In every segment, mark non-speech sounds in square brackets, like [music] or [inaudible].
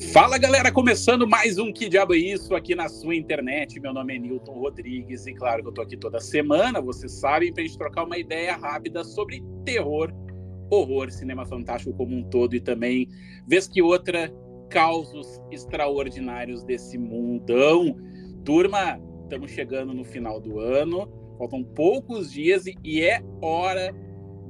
Fala galera, começando mais um Que Diabo é Isso aqui na sua internet. Meu nome é Newton Rodrigues e claro que eu tô aqui toda semana, vocês sabem, pra gente trocar uma ideia rápida sobre terror, horror, cinema fantástico como um todo e também, vez que outra, causos extraordinários desse mundão. Turma, estamos chegando no final do ano, faltam poucos dias e é hora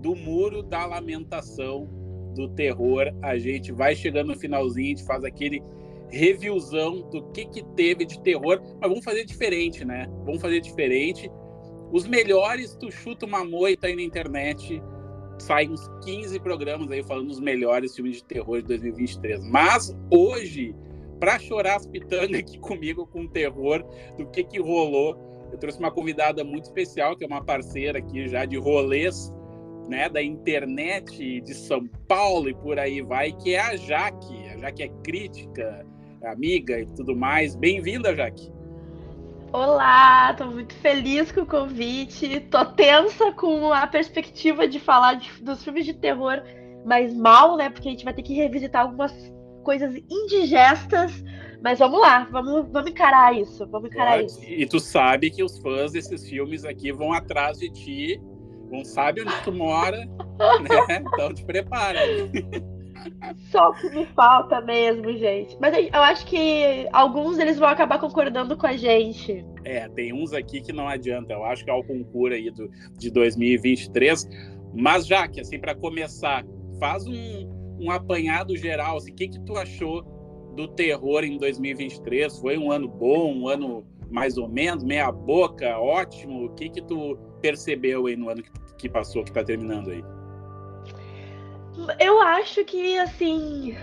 do Muro da Lamentação do terror. A gente vai chegando no finalzinho, a gente faz aquele reviewzão do que, que teve de terror, mas vamos fazer diferente, né? Vamos fazer diferente. Os melhores, tu chuta uma moita aí na internet, saem uns 15 programas aí falando dos melhores filmes de terror de 2023. Mas hoje, para chorar as pitangas aqui [laughs] comigo com terror, do que que rolou, eu trouxe uma convidada muito especial, que é uma parceira aqui já de rolês né, da internet de São Paulo e por aí vai, que é a Jaque. A Jaque é crítica, amiga e tudo mais. Bem-vinda, Jaque. Olá, estou muito feliz com o convite. Tô tensa com a perspectiva de falar de, dos filmes de terror mais mal, né? Porque a gente vai ter que revisitar algumas coisas indigestas. Mas vamos lá, vamos, vamos encarar isso. Vamos encarar isso. E tu sabe que os fãs desses filmes aqui vão atrás de ti não sabe onde tu mora, [laughs] né? Então te prepara. Só o que me falta mesmo, gente. Mas eu acho que alguns eles vão acabar concordando com a gente. É, tem uns aqui que não adianta. Eu acho que é o concurso aí do, de 2023. Mas já que, assim, para começar, faz um, um apanhado geral. Assim, o que, que tu achou do terror em 2023? Foi um ano bom, um ano mais ou menos, meia boca, ótimo? O que que tu percebeu aí no ano que, passou, que tá terminando aí? Eu acho que, assim,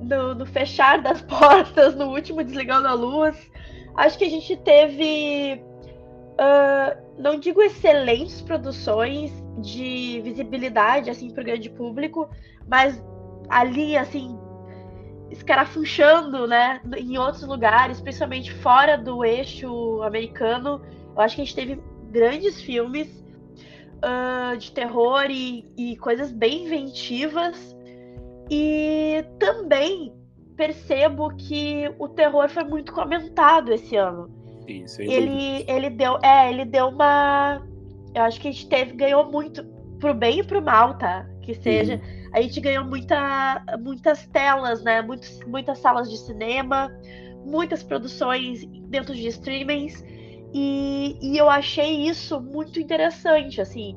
no, fechar das [laughs] portas, no último Desligando a Luz, acho que a gente teve, uh, não digo excelentes produções de visibilidade, assim, para o grande público, mas ali, assim, escarafunchando, né, em outros lugares, principalmente fora do eixo americano. Eu acho que a gente teve grandes filmes uh, de terror e, e coisas bem inventivas. E também percebo que o terror foi muito comentado esse ano. Sim, ele, ele deu, é, ele deu uma, eu acho que a gente teve ganhou muito pro bem e pro mal, tá? Que seja, uhum. A gente ganhou muita, muitas telas, né? Muitos, muitas salas de cinema, muitas produções dentro de streamings. E, e eu achei isso muito interessante, assim.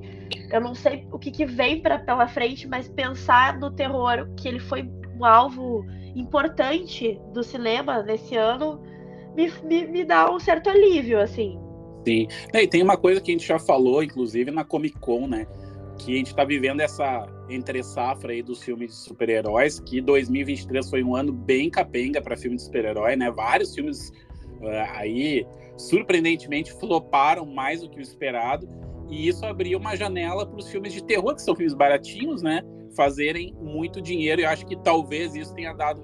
Eu não sei o que, que vem pra, pela frente, mas pensar no terror, que ele foi um alvo importante do cinema nesse ano, me, me, me dá um certo alívio, assim. Sim. E tem uma coisa que a gente já falou, inclusive, na Comic Con, né? Que a gente tá vivendo essa entre safra aí dos filmes de super-heróis, que 2023 foi um ano bem capenga para filme de super-herói, né? Vários filmes uh, aí surpreendentemente floparam mais do que o esperado. E isso abriu uma janela para os filmes de terror, que são filmes baratinhos, né? Fazerem muito dinheiro. E eu acho que talvez isso tenha dado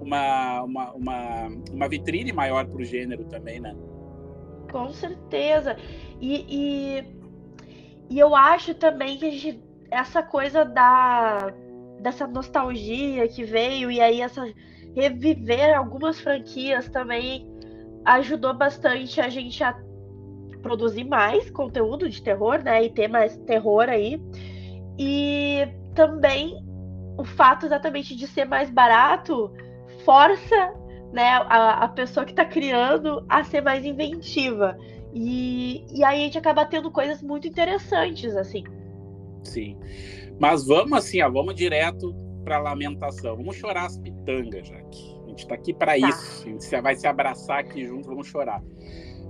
uma, uma, uma, uma vitrine maior para o gênero também, né? Com certeza. E, e, e, eu acho também que gente, essa coisa da, dessa nostalgia que veio, e aí essa reviver algumas franquias também ajudou bastante a gente a produzir mais conteúdo de terror, né? E ter mais terror aí. E também o fato exatamente de ser mais barato força né, a, a pessoa que está criando a ser mais inventiva. E, e aí a gente acaba tendo coisas muito interessantes, assim. Sim. Mas vamos assim, ó, vamos direto para lamentação. Vamos chorar as pitangas, Jaque gente tá aqui para tá. isso. A gente vai se abraçar aqui junto, vamos chorar.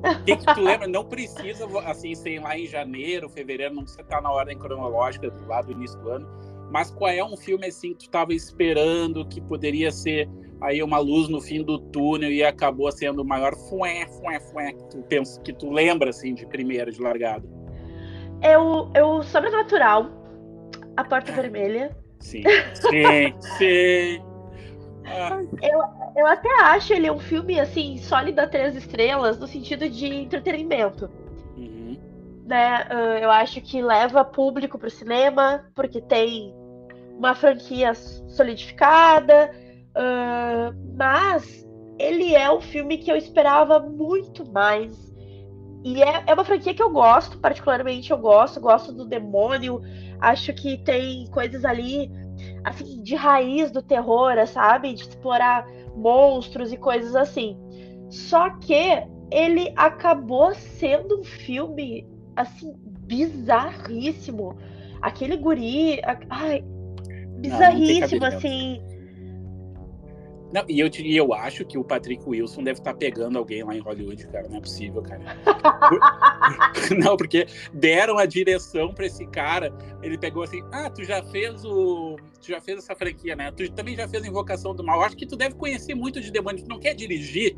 O que, que tu lembra? Não precisa, assim, ser lá em janeiro, fevereiro, não precisa estar na ordem cronológica do lado do início do ano. Mas qual é um filme assim que tu estava esperando que poderia ser aí uma luz no fim do túnel e acabou sendo o maior fué, fué, fué que tu pensa, que tu lembra assim de primeira, de largada? É o, é o Sobrenatural, A Porta Vermelha. Sim, sim, sim. Eu, eu até acho ele um filme, assim, sólido a três estrelas, no sentido de entretenimento. Uhum. Né? Ah, eu acho que leva público pro cinema, porque tem uma franquia solidificada, Uh, mas ele é um filme que eu esperava muito mais. E é, é uma franquia que eu gosto, particularmente eu gosto, gosto do demônio. Acho que tem coisas ali, assim, de raiz do terror, sabe? De explorar monstros e coisas assim. Só que ele acabou sendo um filme, assim, bizarríssimo. Aquele guri. Ai, bizarríssimo, não, não assim. Não, e eu, e eu acho que o Patrick Wilson deve estar tá pegando alguém lá em Hollywood, cara. Não é possível, cara. [laughs] não, porque deram a direção para esse cara. Ele pegou assim: ah, tu já fez o. Tu já fez essa franquia, né? Tu também já fez a Invocação do Mal. Acho que tu deve conhecer muito de demônio. Tu não quer dirigir,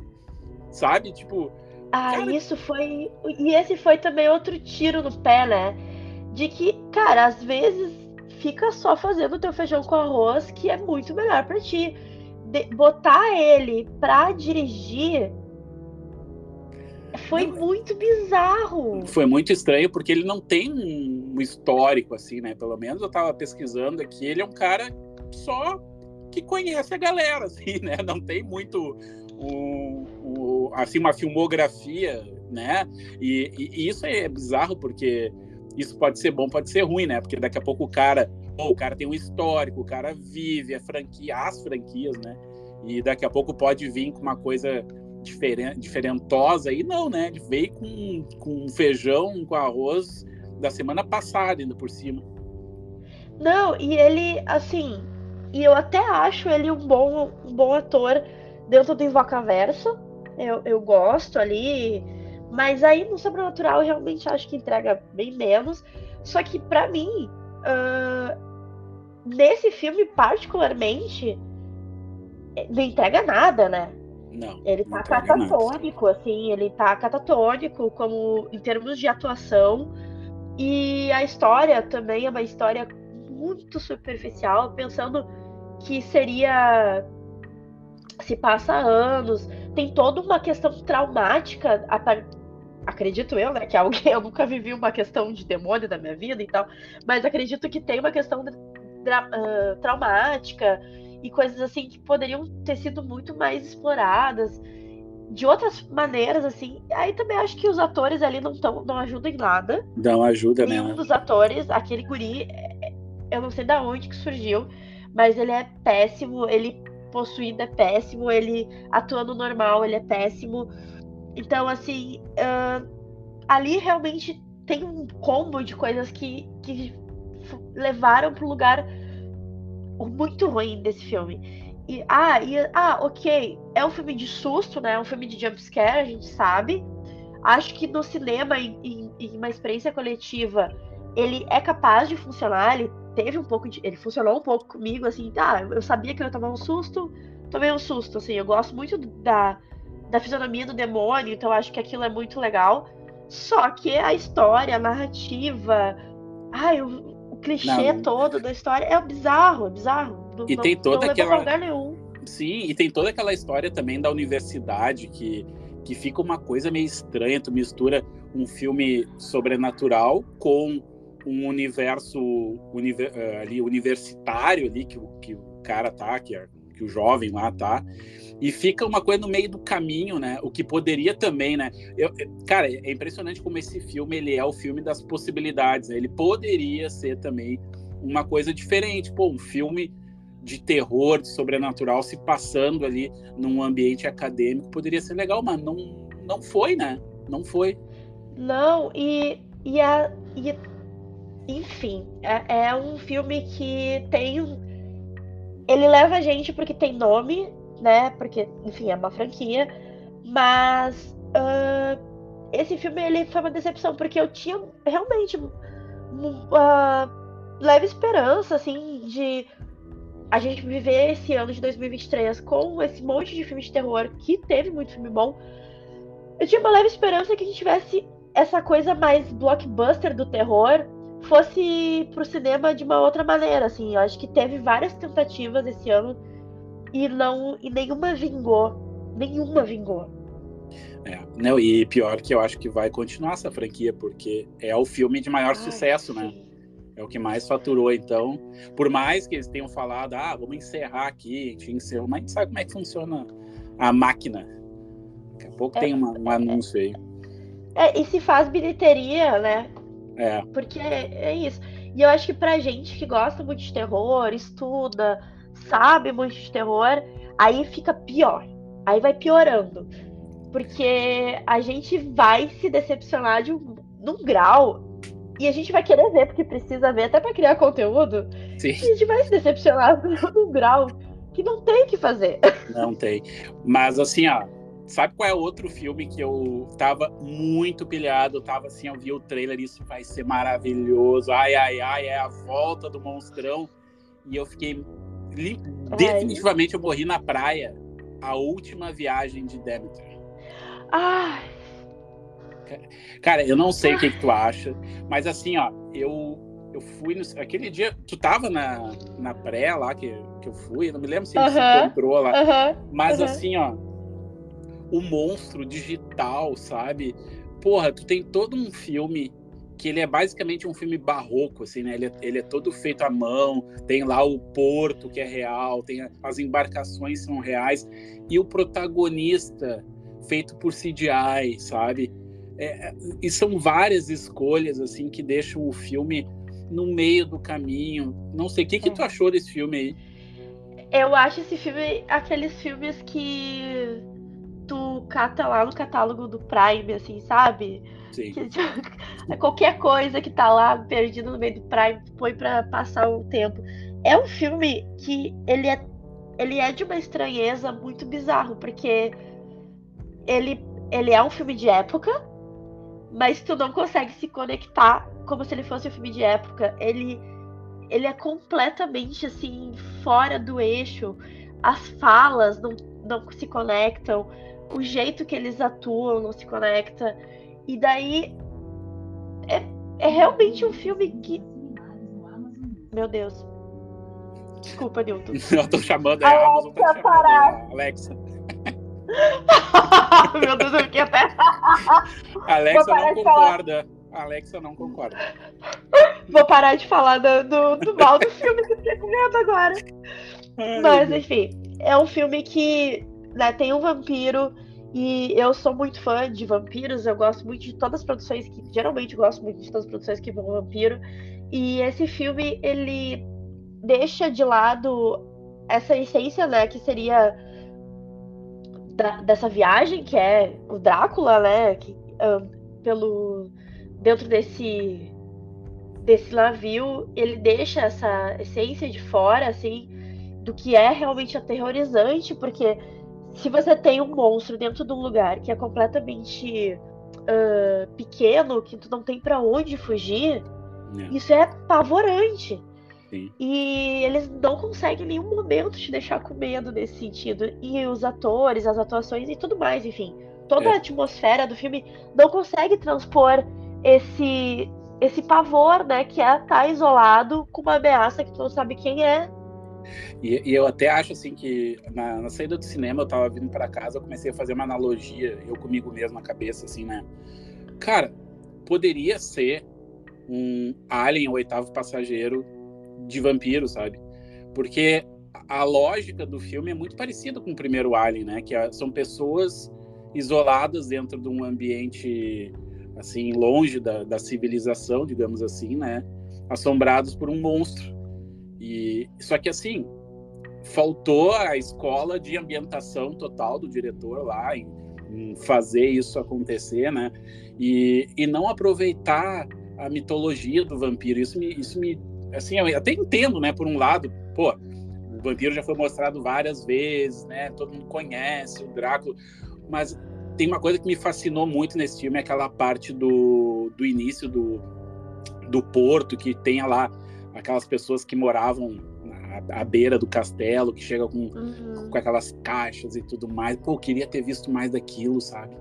sabe? Tipo. Ah, cara... isso foi. E esse foi também outro tiro no pé, né? De que, cara, às vezes fica só fazendo o teu feijão com arroz, que é muito melhor para ti de, botar ele pra dirigir foi muito bizarro. Foi muito estranho, porque ele não tem um histórico, assim, né? Pelo menos eu tava pesquisando aqui, ele é um cara só que conhece a galera, [laughs] assim, né? Não tem muito o, o assim, uma filmografia, né? E, e, e, isso é bizarro, porque isso pode ser bom, pode ser ruim, né? Porque daqui a pouco o cara o cara tem um histórico, o cara vive a franquia, as franquias, né? E daqui a pouco pode vir com uma coisa diferen, diferentosa. E não, né? Ele veio com, com feijão, com arroz da semana passada, ainda por cima. Não, e ele, assim, e eu até acho ele um bom, um bom ator dentro do Invocaverso. Eu, eu gosto ali. Mas aí no Sobrenatural eu realmente acho que entrega bem menos. Só que para mim, uh, nesse filme, particularmente, não entrega nada, né? Não. Ele tá catatônico, nada. assim, ele tá catatônico como em termos de atuação. E a história também é uma história muito superficial, pensando que seria se passa anos, tem toda uma questão traumática acredito eu, né, que alguém, [laughs] eu nunca vivi uma questão de demônio na minha vida e tal, mas acredito que tem uma questão uh, traumática e coisas assim que poderiam ter sido muito mais exploradas de outras maneiras, assim. Aí também acho que os atores ali não, tão, não ajudam em nada. Não ajuda, né? Um dos atores, aquele guri, eu não sei da onde que surgiu, mas ele é péssimo, ele possuído é péssimo, ele atuando normal, ele é péssimo. Então, assim, uh, ali realmente tem um combo de coisas que, que levaram um lugar muito ruim desse filme. E, ah, e, ah, ok, é um filme de susto, né? É um filme de jumpscare, a gente sabe. Acho que no cinema, em, em, em, uma experiência coletiva, ele é capaz de funcionar. Ele teve um pouco de. Ele funcionou um pouco comigo, assim, tá. Eu sabia que eu ia tomar um susto, tomei um susto, assim. Eu gosto muito da, da fisionomia do demônio, então acho que aquilo é muito legal. Só que a história, a narrativa, ai, o, o clichê não. todo da história é bizarro, é bizarro. E não, tem toda aquela. Lugar nenhum. Sim, e tem toda aquela história também da universidade que, que fica uma coisa meio estranha. Tu mistura um filme sobrenatural com um universo univer, eh, ali universitário ali que, que o cara tá, que, é, que o jovem lá tá. E fica uma coisa no meio do caminho, né? O que poderia também, né? Eu, cara, é impressionante como esse filme ele é o filme das possibilidades. Né? Ele poderia ser também uma coisa diferente. Pô, um filme de terror, de sobrenatural se passando ali num ambiente acadêmico poderia ser legal, mas não, não foi, né? Não foi. Não, e, e, a, e enfim, é, é um filme que tem. Ele leva a gente porque tem nome, né? Porque, enfim, é uma franquia. Mas uh, esse filme ele foi uma decepção, porque eu tinha realmente uh, leve esperança, assim, de a gente viver esse ano de 2023 com esse monte de filme de terror, que teve muito filme bom. Eu tinha uma leve esperança que a gente tivesse essa coisa mais blockbuster do terror fosse pro cinema de uma outra maneira, assim. Eu acho que teve várias tentativas esse ano e não e nenhuma vingou. Nenhuma vingou. É, não, e pior que eu acho que vai continuar essa franquia, porque é o filme de maior sucesso, né? sim. né? É o que mais faturou, então. Por mais que eles tenham falado, ah, vamos encerrar aqui, a gente encerrou, mas a gente sabe como é que funciona a máquina. Daqui a pouco é, tem uma, um anúncio aí. É, e se faz bilheteria, né? É. Porque é, é isso. E eu acho que pra gente que gosta muito de terror, estuda, sabe muito de terror, aí fica pior. Aí vai piorando. Porque a gente vai se decepcionar de um, num grau e a gente vai querer ver, porque precisa ver até para criar conteúdo. Sim. E a gente vai se decepcionar [laughs] num grau que não tem que fazer. Não tem. Mas assim, ó, sabe qual é outro filme que eu tava muito pilhado? Eu tava assim, eu vi o trailer, isso vai ser maravilhoso. Ai, ai, ai, é a volta do monstrão. E eu fiquei. Definitivamente eu morri na praia. A última viagem de Demeter. Ai. Cara, eu não sei o que, que, tu acha, mas assim, ó, eu, eu fui no, aquele dia, tu tava na, na pré lá que, que eu fui, eu não me lembro se uh -huh. você comprou lá, uh -huh. mas uh -huh. assim, ó, o monstro digital, sabe? Porra, tu tem todo um filme que ele é basicamente um filme barroco, assim, né? Ele é, ele é todo feito à mão, tem lá o porto que é real, tem as embarcações são reais, e o protagonista feito por CGI, sabe? É, e são várias escolhas assim que deixam o filme no meio do caminho. Não sei, o que, que tu achou desse filme aí? Eu acho esse filme aqueles filmes que cata lá no catálogo do Prime, assim, sabe? Sim. Que, tipo, [laughs] qualquer coisa que tá lá perdido no meio do Prime, põe pra passar o tempo. É um filme que ele é, ele é de uma estranheza muito bizarro, porque ele, ele é um filme de época, mas tu não consegue se conectar como se ele fosse um filme de época. Ele, ele é completamente assim fora do eixo. As falas não, não se conectam, o jeito que eles atuam não se conecta. E daí é, é realmente um filme que. Meu Deus. Desculpa, Newton. [laughs] Eu tô chamando é a Amazon pra chamar Alexa. [laughs] Meu Deus, eu fiquei até. [laughs] Alexa não concorda. Alexa não concorda. Vou parar de falar do, do, do mal do filme que eu fiquei com medo agora. Mas, enfim, é um filme que né, tem um vampiro. E eu sou muito fã de vampiros, eu gosto muito de todas as produções que. Geralmente gosto muito de todas as produções que vão vampiro. E esse filme, ele deixa de lado essa essência, né? Que seria da, dessa viagem, que é o Drácula, né? Que, um, pelo dentro desse desse navio, ele deixa essa essência de fora, assim, do que é realmente aterrorizante, porque se você tem um monstro dentro de um lugar que é completamente uh, pequeno, que tu não tem para onde fugir, é. isso é apavorante. Sim. E eles não conseguem em nenhum momento te deixar com medo nesse sentido. E os atores, as atuações e tudo mais, enfim. Toda é. a atmosfera do filme não consegue transpor esse esse pavor, né? Que é estar tá isolado com uma ameaça que tu não sabe quem é. E, e eu até acho assim que na, na, saída do cinema eu tava vindo para casa, eu comecei a fazer uma analogia, eu comigo mesmo na cabeça, assim, né? Cara, poderia ser um Alien, o oitavo passageiro, de vampiro, sabe? Porque a lógica do filme é muito parecida com o primeiro Alien, né? Que são pessoas isoladas dentro de um ambiente assim longe da, da civilização, digamos assim, né? Assombrados por um monstro. E só que assim faltou a escola de ambientação total do diretor lá em, em fazer isso acontecer, né? E, e não aproveitar a mitologia do vampiro. Isso me, isso me assim, eu até entendo, né, por um lado, pô, o vampiro já foi mostrado várias vezes, né, todo mundo conhece o Drácula, mas tem uma coisa que me fascinou muito nesse filme, é aquela parte do, do início do, do porto, que tem lá aquelas pessoas que moravam à, à beira do castelo, que chegam com, uhum. com aquelas caixas e tudo mais. Pô, eu queria ter visto mais daquilo, sabe?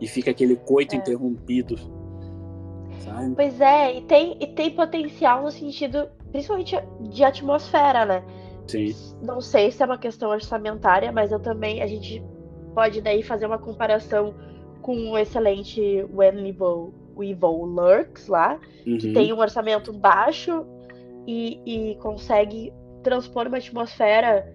E fica aquele coito é. interrompido sabe? Pois é, e tem, e tem potencial no sentido, principalmente de atmosfera, né? Sim. Não sei se é uma questão orçamentária, mas eu também, a gente pode daí fazer uma comparação com o excelente When o Evil Lurks lá, Uhum. que tem um orçamento baixo e, e consegue transpor uma atmosfera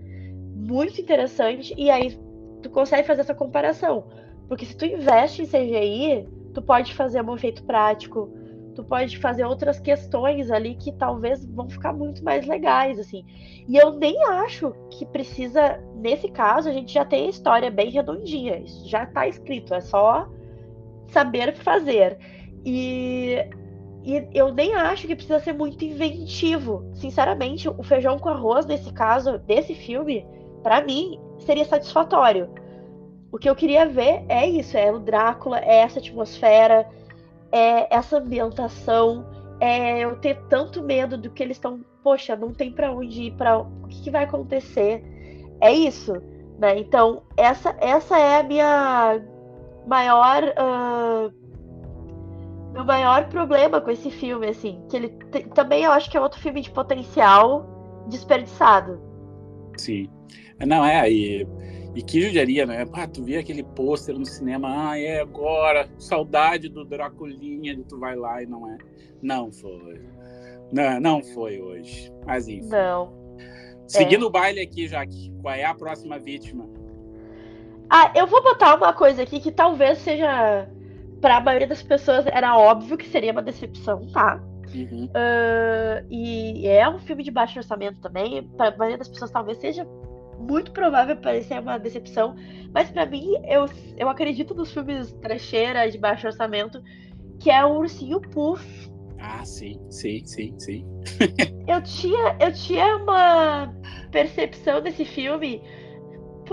muito interessante. E aí tu consegue fazer essa comparação. Porque se tu investe em CGI, tu pode fazer um efeito prático, tu pode fazer outras questões ali que talvez vão ficar muito mais legais, assim. E eu nem acho que precisa, nesse caso, a gente já tem a história bem redondinha, isso já tá escrito, é só saber fazer. E, e eu nem acho que precisa ser muito inventivo. Sinceramente, o feijão com arroz, nesse caso, desse filme, pra mim, seria satisfatório. O que eu queria ver é isso, é o Drácula, é essa atmosfera, é essa ambientação, é eu ter tanto medo do que eles estão, poxa, não tem pra onde ir, para o que, que vai acontecer. É isso, né? Então, essa essa é a minha maior ah, meu maior problema com esse filme, assim, que ele te- também eu acho que é outro filme de potencial desperdiçado. Sim. Não, é, e, e que judiaria, né? Ah, tu vê aquele pôster no cinema, ah, é agora, saudade do Draculinha, e tu vai lá e não é. Não foi. Não, não foi hoje. Mas enfim. Não. Seguindo o baile aqui, Jaque, qual é a próxima vítima? Ah, eu vou botar uma coisa aqui que talvez seja para a maioria das pessoas era óbvio que seria uma decepção, tá? Uhum. Ah, e é um filme de baixo orçamento também. Para a maioria das pessoas talvez seja muito provável parecer uma decepção, mas para mim eu, eu acredito nos filmes trecheira de baixo orçamento, que é o Ursinho Puff. Ah, sim, sim, sim, sim. Eu tinha, eu tinha uma percepção desse filme.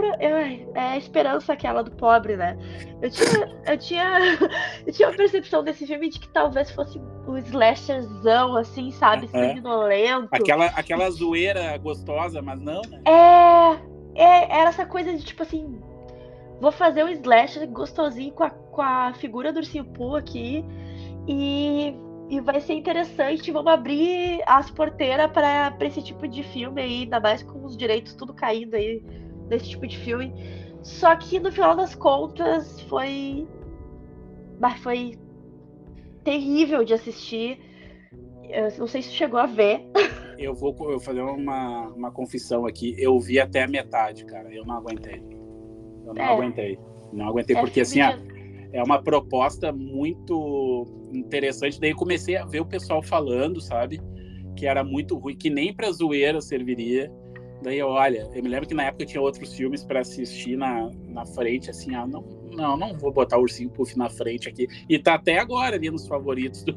Ai, é a esperança aquela do pobre, né? Eu tinha, eu tinha, [laughs] eu tinha uma percepção desse filme de que talvez fosse um slasherzão, assim, sabe? Aham. Sanguinolento. Aquela, aquela zoeira gostosa, mas não, né? É, é, era essa coisa de tipo assim, vou fazer um slasher gostosinho com a, com a figura do Ursinho Pooh aqui e, e vai ser interessante. Vamos abrir as porteiras para esse tipo de filme aí, ainda mais com os direitos tudo caindo aí desse tipo de filme. Só que no final das contas foi. Mas foi terrível de assistir. Eu não sei se chegou a ver. [laughs] Eu vou eu fazer uma, uma confissão aqui. Eu vi até a metade, cara. Eu não aguentei. Eu não É. aguentei. Não aguentei, É porque assim, de- é uma proposta muito interessante. Daí comecei a ver o pessoal falando, sabe? Que era muito ruim, que nem pra zoeira serviria. Daí, olha, eu me lembro que na época eu tinha outros filmes pra assistir na, na frente, assim, ah, não, não, não vou botar o Ursinho Puff na frente aqui. E tá até agora ali nos favoritos do,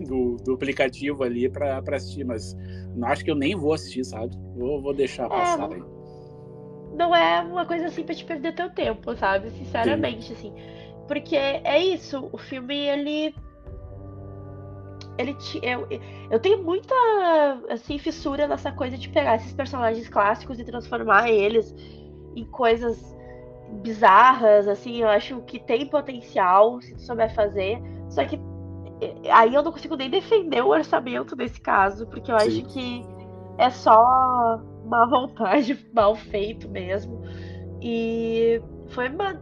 do, do aplicativo ali pra, pra assistir, mas não acho que eu nem vou assistir, sabe? Vou, vou deixar passar aí. não é uma coisa assim pra te perder teu tempo, sabe? Sinceramente, assim. Porque é isso, o filme, ele. Ele eu, eu tenho muita assim, fissura nessa coisa de pegar esses personagens clássicos e transformar eles em coisas bizarras, assim, eu acho que tem potencial se tu souber fazer. Só que eh, aí eu não consigo nem defender o orçamento nesse caso, porque eu Sim. acho que é só má vontade, [laughs] mal feito mesmo. E foi uma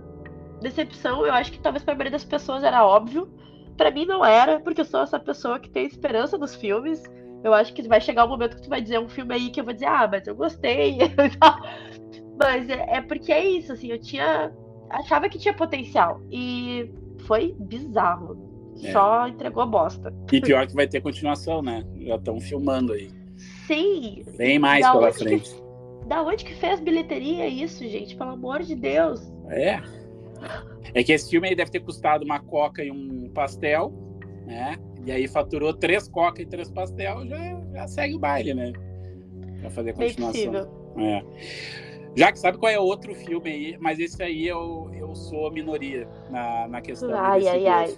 decepção, eu acho que talvez pra maioria das pessoas era óbvio. Pra mim não era, porque eu sou essa pessoa que tem esperança nos filmes. Eu acho que vai chegar um momento que tu vai dizer um filme aí que eu vou dizer, ah, mas eu gostei. [laughs] mas é, é porque é isso, assim, eu tinha. Achava que tinha potencial. E foi bizarro. É. Só entregou bosta. E pior que vai ter continuação, né? Já estão filmando aí. Sim, Bem mais Da pela onde que- frente. da onde que fez bilheteria isso, gente? Pelo amor de Deus. É. É que esse filme aí deve ter custado uma coca e um pastel, né? E aí faturou três coca e três pastel, já, já segue o baile, né? Pra fazer a continuação. É. Já que sabe qual é outro filme aí, mas esse aí eu, eu sou minoria na, na questão Ai, ai, ai.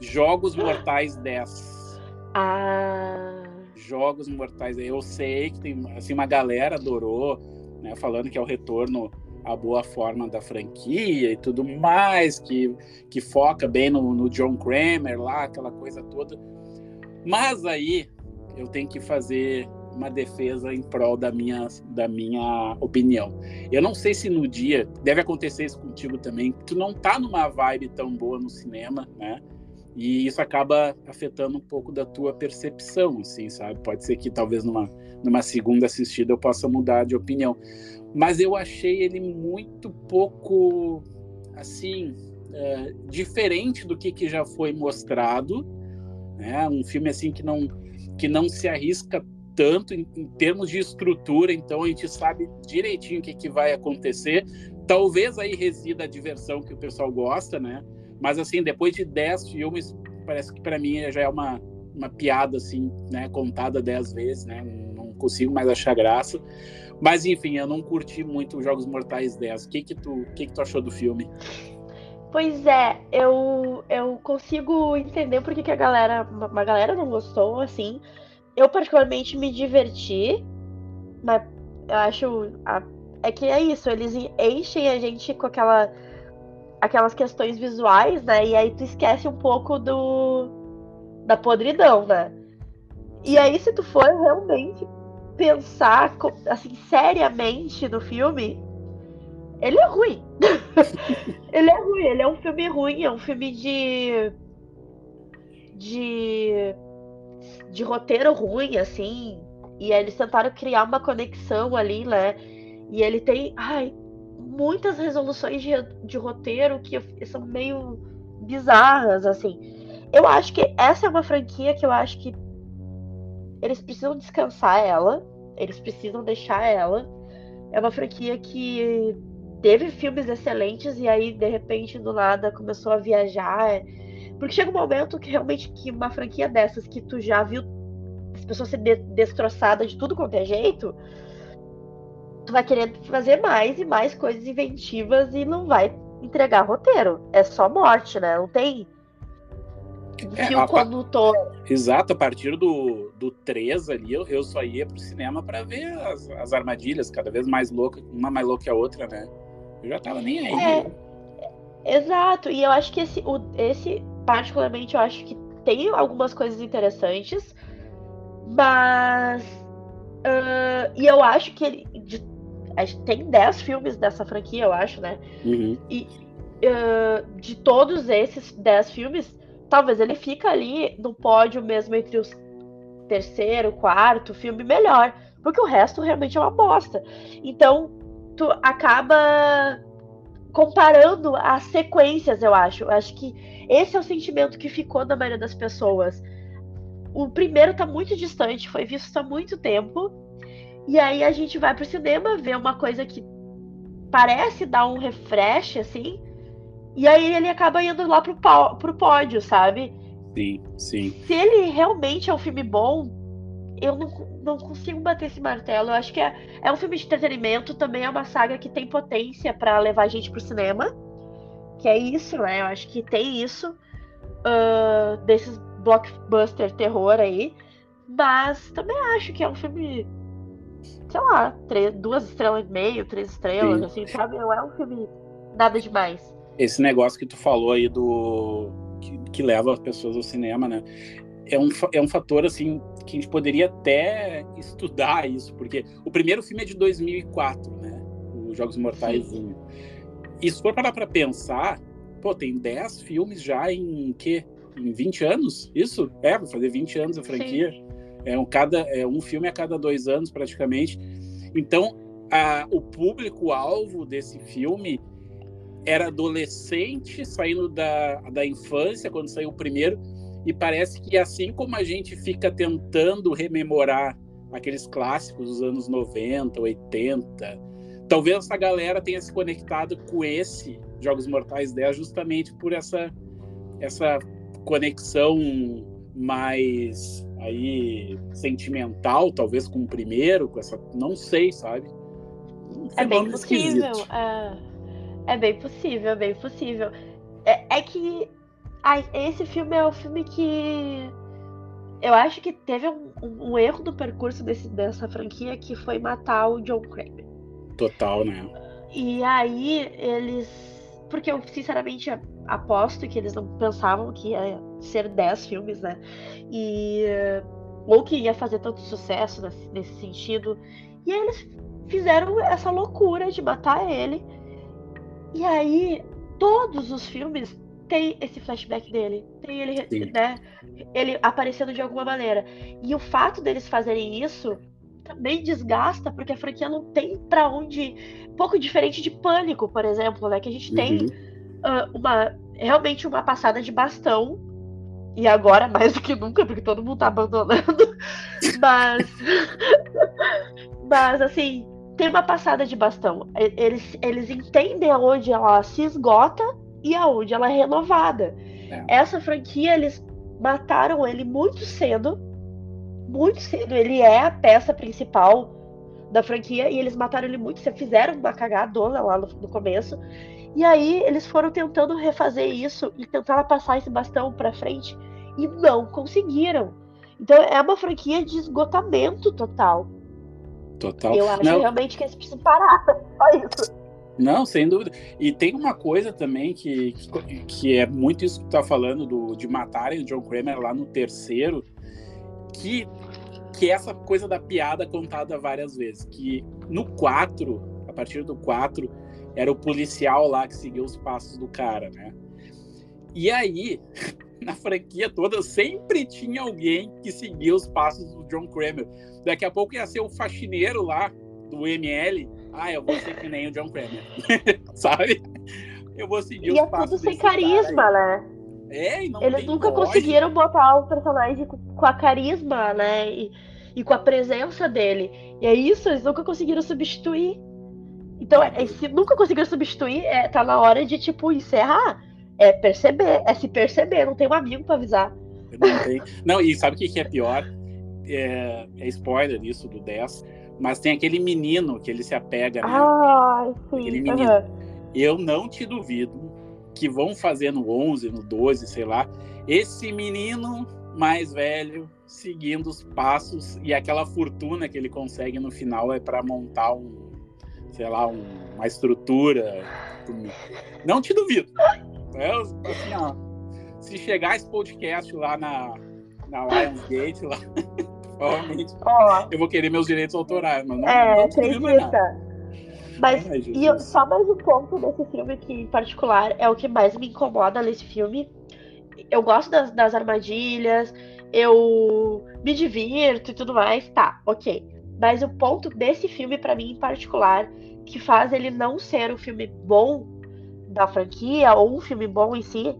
Jogos Mortais 10. Ah. Jogos Mortais. Eu sei que tem assim, uma galera adorou, né, falando que é o retorno à boa forma da franquia e tudo mais, que, que foca bem no, no John Kramer lá, aquela coisa toda. Mas aí eu tenho que fazer uma defesa em prol da minha, da minha opinião. Eu não sei se no dia, deve acontecer isso contigo também, tu não tá numa vibe tão boa no cinema, né? E isso acaba afetando um pouco da tua percepção, assim, sabe? Pode ser que talvez numa, numa segunda assistida eu possa mudar de opinião. Mas eu achei ele muito pouco, assim, é, diferente do que, que já foi mostrado. Né? Um filme, assim, que não, que não se arrisca tanto em, em, termos de estrutura, então a gente sabe direitinho o que, que vai acontecer. Talvez aí resida a diversão que o pessoal gosta, né? Mas assim, depois de 10 filmes, parece que para mim já é uma, uma piada assim, né, contada 10 vezes, né? Consigo mais achar graça. Mas enfim, eu não curti muito os Jogos Mortais 10. O que que tu, que que tu achou do filme? Pois é, eu, eu consigo entender porque que a galera, uma galera não gostou, assim. Eu particularmente me diverti, mas eu acho a, é que é isso, eles enchem a gente com aquela aquelas questões visuais, né? E aí tu esquece um pouco do da podridão, né? E aí se tu for realmente pensar assim seriamente no filme, ele é ruim. [laughs] ele é ruim, ele é um filme ruim, é um filme de de de roteiro ruim assim, e eles tentaram criar uma conexão ali, né? E ele tem, ai, muitas resoluções de, de roteiro que são meio bizarras, assim. Eu acho que essa é uma franquia que eu acho que eles precisam descansar ela, eles precisam deixar ela. É uma franquia que teve filmes excelentes e aí de repente do nada começou a viajar. Porque chega um momento que realmente que uma franquia dessas que tu já viu as pessoas ser de destroçadas de tudo quanto é jeito, tu vai querer fazer mais e mais coisas inventivas e não vai entregar roteiro. É só morte, né? Não tem é, fio condutor. Exato, a partir do, do 3 ali, eu, eu só ia pro cinema para ver as, as armadilhas, cada vez mais louca, uma mais louca que a outra, né? Eu já tava nem aí. É, exato, e eu acho que esse, o, esse, particularmente, eu acho que tem algumas coisas interessantes, mas. Uh, e eu acho que ele, de tem 10 filmes dessa franquia, eu acho, né? Uhum. E uh, de todos esses 10 filmes, talvez ele fica ali no pódio mesmo entre os terceiro, quarto filme melhor. Porque o resto realmente é uma bosta. Então, tu acaba comparando as sequências, eu acho. Eu acho que esse é o sentimento que ficou na maioria das pessoas. O primeiro tá muito distante, foi visto há muito tempo. E aí a gente vai pro cinema ver uma coisa que parece dar um refresh, assim. E aí ele acaba indo lá pro, pro pódio, sabe? Sim, sim. Se ele realmente é um filme bom, eu não, não consigo bater esse martelo. Eu acho que é, é um filme de entretenimento, também é uma saga que tem potência para levar a gente pro cinema. Que é isso, né? Eu acho que tem isso. Uh, desses blockbuster terror aí. Mas também acho que é um filme sei lá, três, duas estrelas e meio, três estrelas, Sim. assim, sabe? Não é um filme nada demais. Esse negócio que tu falou aí do. que, que leva as pessoas ao cinema, né? É um, é um fator, assim, que a gente poderia até estudar isso, porque o primeiro filme é de 2004, né? Os Jogos Mortais 1. E se for parar pra pensar, pô, tem 10 filmes já em quê? Em 20 anos? Isso? É, vai fazer 20 anos a franquia. Sim. É um, cada, é um filme a cada dois anos, praticamente. Então, a, o público-alvo desse filme era adolescente, saindo da, da infância, quando saiu o primeiro, e parece que assim como a gente fica tentando rememorar aqueles clássicos dos anos 90, 80, talvez essa galera tenha se conectado com esse Jogos Mortais 10 justamente por essa, essa conexão mais aí sentimental, talvez com o primeiro, com essa, não sei, sabe? É bem possível. É, é, bem possível, é bem possível. É, é que esse filme é o filme que eu acho que teve um, um, um erro do percurso desse, dessa franquia que foi matar o John Kramer. Total, né? E aí eles, porque eu sinceramente aposto que eles não pensavam que ia ser 10 filmes, né? E ou que ia fazer tanto sucesso nesse, nesse sentido. E aí eles fizeram essa loucura de matar ele. E aí todos os filmes tem esse flashback dele. Tem ele, né? Ele aparecendo de alguma maneira. E o fato deles fazerem isso também desgasta, porque a franquia não tem para onde. Pouco diferente de Pânico, por exemplo, né? Que a gente tem uh, uma realmente uma passada de bastão. E agora mais do que nunca, porque todo mundo tá abandonando. [laughs] Mas. [laughs] mas, assim, tem uma passada de bastão. Eles, eles entendem aonde ela se esgota e aonde ela é renovada. É. Essa franquia, eles mataram ele muito cedo. Muito cedo. Ele é a peça principal da franquia e eles mataram ele muito cedo. Fizeram uma cagadona lá no, no começo. E aí eles foram tentando refazer isso e tentaram passar esse bastão para frente e não conseguiram. Então é uma franquia de esgotamento total. Total. Eu acho não. realmente que eles precisam parar. [laughs] Só isso. Não, sem dúvida. E tem uma coisa também que, que, que é muito isso que tu tá falando do, de matarem o John Kramer lá no terceiro, que, que é essa coisa da piada contada várias vezes. Que no 4, a partir do 4, era o policial lá que seguia os passos do cara, né? E aí, [laughs] na franquia toda, sempre tinha alguém que seguia os passos do John Kramer. Daqui a pouco ia ser o faxineiro lá do ML ah, eu vou ser que nem o John Kramer. [laughs] Sabe? Eu vou seguir e é tudo sem carisma, né? É, e não Eles nunca voz. conseguiram botar o personagem com a carisma, né? E, e, com a presença dele. E é isso, eles nunca conseguiram substituir. Então, é, se nunca conseguiram substituir, é, tá na hora de, tipo, encerrar. É perceber, é se perceber, não tem um amigo pra avisar. Não, tem. não e sabe o que, que é pior? É, é spoiler isso do 10 mas tem aquele menino que ele se apega? Ah, sim. Aquele menino. Uhum. Eu não te duvido que vão fazer no 11, no 12, sei lá, esse menino mais velho seguindo os passos e aquela fortuna que ele consegue no final é para montar um, sei lá, um, uma estrutura. Não te duvido. É, assim, ó, se chegar esse podcast lá na, na Lionsgate, lá, [laughs] Provavelmente. [laughs] Ó, eu vou querer meus direitos autorais, mas não, é, não acredita. Mas e eu, só mais um ponto desse filme que, em particular, é o que mais me incomoda nesse filme. Eu gosto das, das armadilhas, eu me divirto e tudo mais, tá, ok. Mas o ponto desse filme, para mim, em particular, que faz ele não ser um filme bom da franquia, ou um filme bom em si,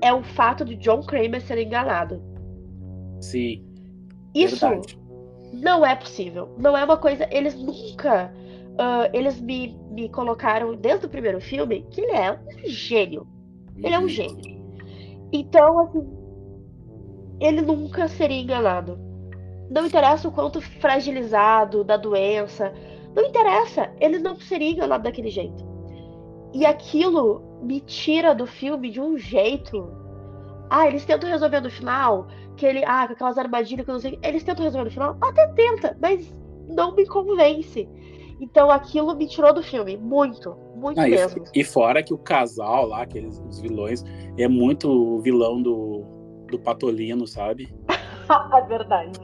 é o fato de John Kramer ser enganado. Sim. Isso Verdade. não é possível. Não é uma coisa. Eles nunca. Uh, eles me, me colocaram desde o primeiro filme que ele é um gênio. Ele é um uhum. gênio. Então, assim. Ele nunca seria enganado. Não interessa o quanto fragilizado da doença. Não interessa. Ele não seria enganado daquele jeito. E aquilo me tira do filme de um jeito. Ah, eles tentam resolver no final que ele, ah, com aquelas armadilhas que eu não sei. Eles tentam resolver no final? Até tenta, mas não me convence. Então aquilo me tirou do filme, muito, muito ah, mesmo. E, e, fora que o casal lá, aqueles os vilões, é muito o vilão do, do Patolino, sabe? [laughs] é verdade.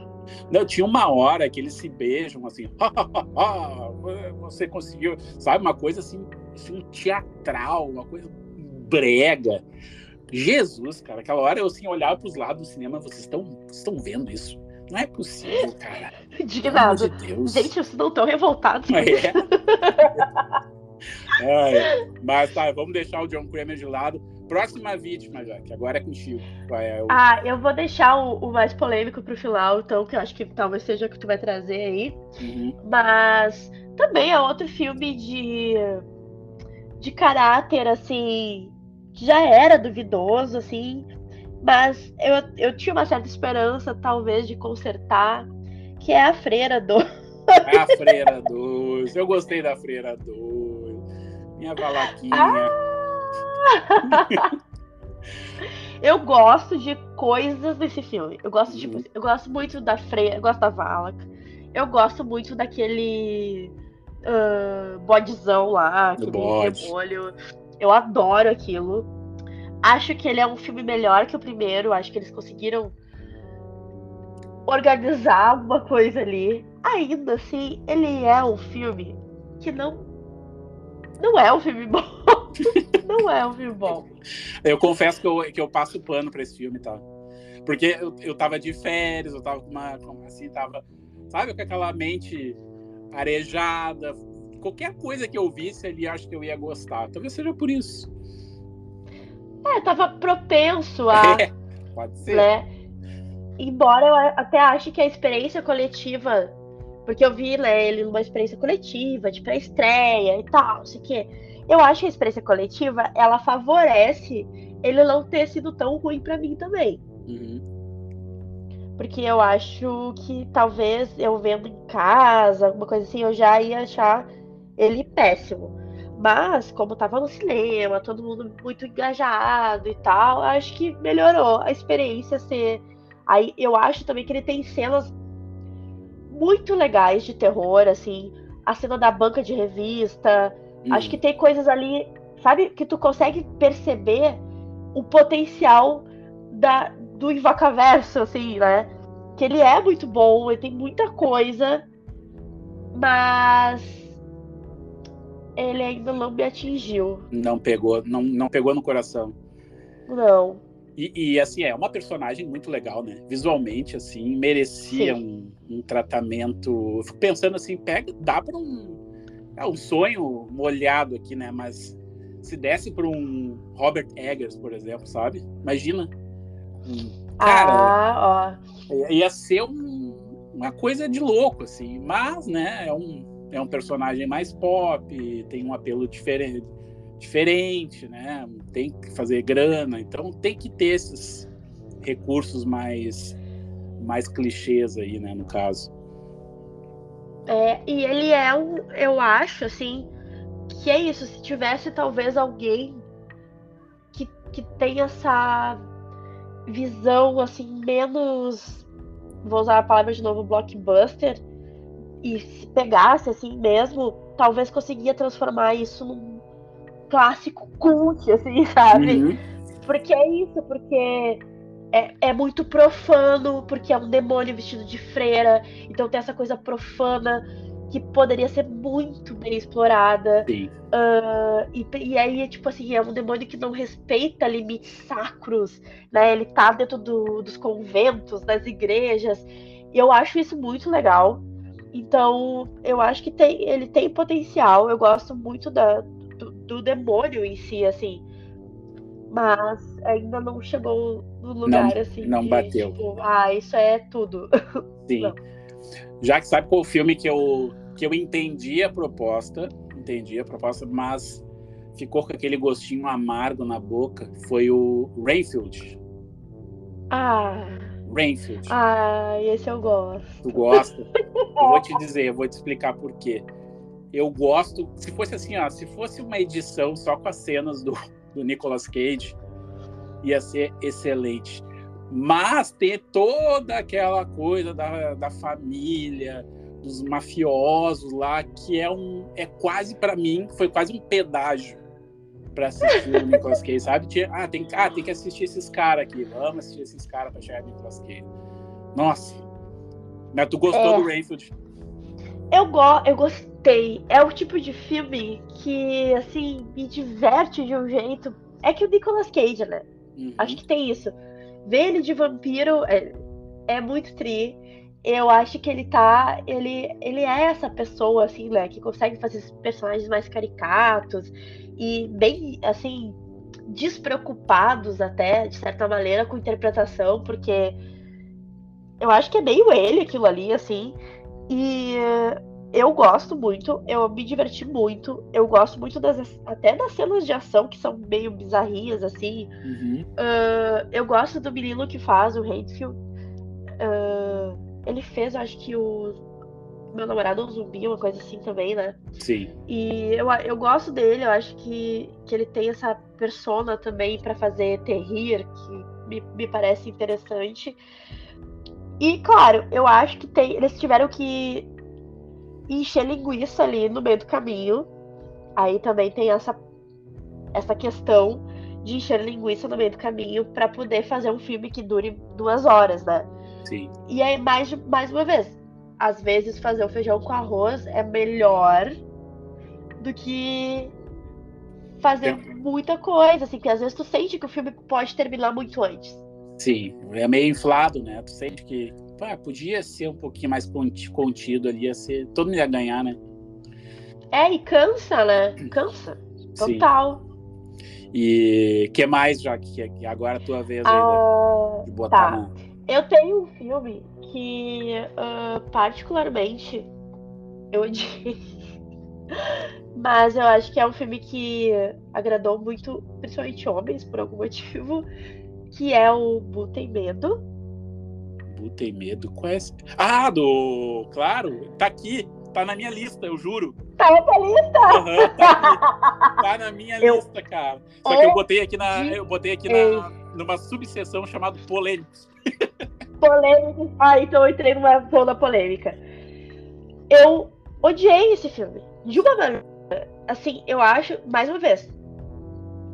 Não, tinha uma hora que eles se beijam assim, [laughs] você conseguiu, sabe? Uma coisa assim, assim teatral, uma coisa brega. Jesus, cara, aquela hora eu assim olhava para os lados do cinema, vocês estão estão vendo isso? Não é possível, cara. [laughs] Indignado. De Deus. Gente, vocês não estão revoltados. [laughs] É. é. Mas tá, vamos deixar o John Kramer de lado. Próxima vítima, já, que agora é contigo. É o... Ah, eu vou deixar o, o, mais polêmico pro final, então, que eu acho que talvez seja o que tu vai trazer aí. Uhum. Mas também é outro filme de, de caráter, assim, já era duvidoso, assim, mas eu, eu tinha uma certa esperança, talvez, de consertar, que é a Freira 2. A Freira 2, eu gostei da Freira 2. Minha valaquinha. Ah! [laughs] eu gosto de coisas desse filme. Eu gosto, tipo, eu gosto muito da Freira, eu gosto da Valaca. Eu gosto muito daquele uh, bodezão lá, aquele demônio. Eu adoro aquilo. Acho que ele é um filme melhor que o primeiro. Acho que eles conseguiram organizar alguma coisa ali. Ainda assim, ele é um filme que não. Não é um filme [laughs] bom. não é um filme bom. Eu confesso que eu, que eu passo pano pra esse filme, tá? Porque eu, eu tava de férias, eu tava com uma. Assim, tava. Sabe, com aquela mente arejada. Qualquer coisa que eu visse ali, acho que eu ia gostar. Talvez seja por isso. É, tava propenso a. [laughs] É, pode ser. Né? Embora eu até ache que a experiência coletiva. Porque eu vi né, ele numa experiência coletiva, de pré-estreia e tal, não sei o quê. Eu acho que a experiência coletiva, ela favorece ele não ter sido tão ruim para mim também. Uhum. Porque eu acho que talvez eu vendo em casa, alguma coisa assim, eu já ia achar ele péssimo. Mas, como tava no cinema, todo mundo muito engajado e tal, acho que melhorou a experiência ser. Aí eu acho também que ele tem cenas muito legais de terror, assim. A cena da banca de revista. Uhum. Acho que tem coisas ali, sabe, que tu consegue perceber o potencial da, do Invacaverso, assim, né? Que ele é muito bom, ele tem muita coisa, mas ele ainda não me atingiu. Não pegou, não, não pegou no coração. Não. E, e, assim, é uma personagem muito legal, né? Visualmente, assim, merecia um, um, tratamento. Eu fico pensando assim, pega, dá para um. É um sonho molhado aqui, né? Mas se desse para um Robert Eggers, por exemplo, sabe? Imagina. Um, cara, ah, ó. ia ser um, uma coisa de louco, assim. Mas, né, é um, é um personagem mais pop, tem um apelo diferente, diferente, né? Tem que fazer grana, então tem que ter esses recursos mais mais clichês aí, né, no caso. É, e ele é um, eu acho assim, que é isso, se tivesse talvez alguém que, que tem essa visão assim menos vou usar a palavra de novo blockbuster e se pegasse assim mesmo, talvez conseguia transformar isso num clássico cult, assim, [laughs] sabe? Uhum. Porque é isso, porque é, é muito profano, porque é um demônio vestido de freira, então tem essa coisa profana que poderia ser muito bem explorada. Uh, e, e, aí, tipo assim, é um demônio que não respeita limites sacros, né? Ele tá dentro do, dos conventos, das igrejas. E eu acho isso muito legal. Então, eu acho que tem, ele tem potencial. Eu gosto muito da, do, do demônio em si, assim. Mas ainda não chegou no lugar, não, assim. Não de, bateu. Tipo, ah, isso é tudo. [laughs] Sim. Não. Já que sabe qual filme que eu, que eu entendi a proposta, entendi a proposta, mas ficou com aquele gostinho amargo na boca, foi o Rainfield. Ah. Rainfield. Ah, esse eu gosto. Tu gosta? eu vou te [laughs] dizer, eu vou te explicar por quê. Eu gosto, se fosse assim, ó, se fosse uma edição só com as cenas do, do Nicolas Cage, ia ser excelente. Mas ter toda aquela coisa da, da família, dos mafiosos lá, que é um é quase para mim, foi quase um pedágio para assistir o Nicolas Cage, sabe? Tinha, ah, tem, ah, tem que assistir esses caras aqui, vamos assistir esses caras para chegar no Nicolas Cage. Nossa. Mas tu gostou É. do Rainfield? Eu, go eu gostei. É o tipo de filme que, assim, me diverte de um jeito. É que o Nicolas Cage, né? Uhum. Acho que tem isso. Ver ele de vampiro é, é muito tri. Eu acho que ele tá. Ele, ele é essa pessoa, assim, né? Que consegue fazer esses personagens mais caricatos e bem, assim, despreocupados até, de certa maneira, com interpretação, porque eu acho que é meio ele aquilo ali, assim. E eu gosto muito, eu me diverti muito. Eu gosto muito das até das cenas de ação que são meio bizarrinhas, assim. Uhum. Ah, eu gosto do menino que faz o Hatefield. Ah, ele fez, eu acho que o Meu Namorado é um Zumbi, uma coisa assim também, né? Sim. E eu, eu gosto dele, eu acho que, que ele tem essa persona também pra fazer terrir, que me, me parece interessante. E, claro, eu acho que tem, eles tiveram que encher linguiça ali no meio do caminho. Aí também tem essa, essa questão de encher linguiça no meio do caminho pra poder fazer um filme que dure duas horas, né? Sim. E aí, mais, mais uma vez, às vezes fazer o feijão com arroz é melhor do que fazer muita coisa, assim, que às vezes tu sente que o filme pode terminar muito antes. Sim, é meio inflado, né? Tu sente que pá, podia ser um pouquinho mais contido ali, ia ser. Todo mundo ia ganhar, né? É, e cansa, né? Cansa. Total. Sim. E que mais, já que agora é a tua vez ah, de botar tá. na... Eu tenho um filme que uh, particularmente eu odiei. [laughs] Mas eu acho que é um filme que agradou muito, principalmente homens, por algum motivo, que é o Bu Tem Medo. Bu Tem Medo? Qual é esse? Ah, do. Claro, tá aqui. Tá na minha lista, eu juro. Tá na tua lista? Uhum, tá, tá, [laughs] na minha eu... lista, cara. Só que eu botei aqui na. Eu botei aqui na, numa subseção chamada Polêmicos. Polêmicos. Ah, então eu entrei numa zona polêmica. Eu odiei esse filme. De uma maneira. Assim, eu acho, mais uma vez,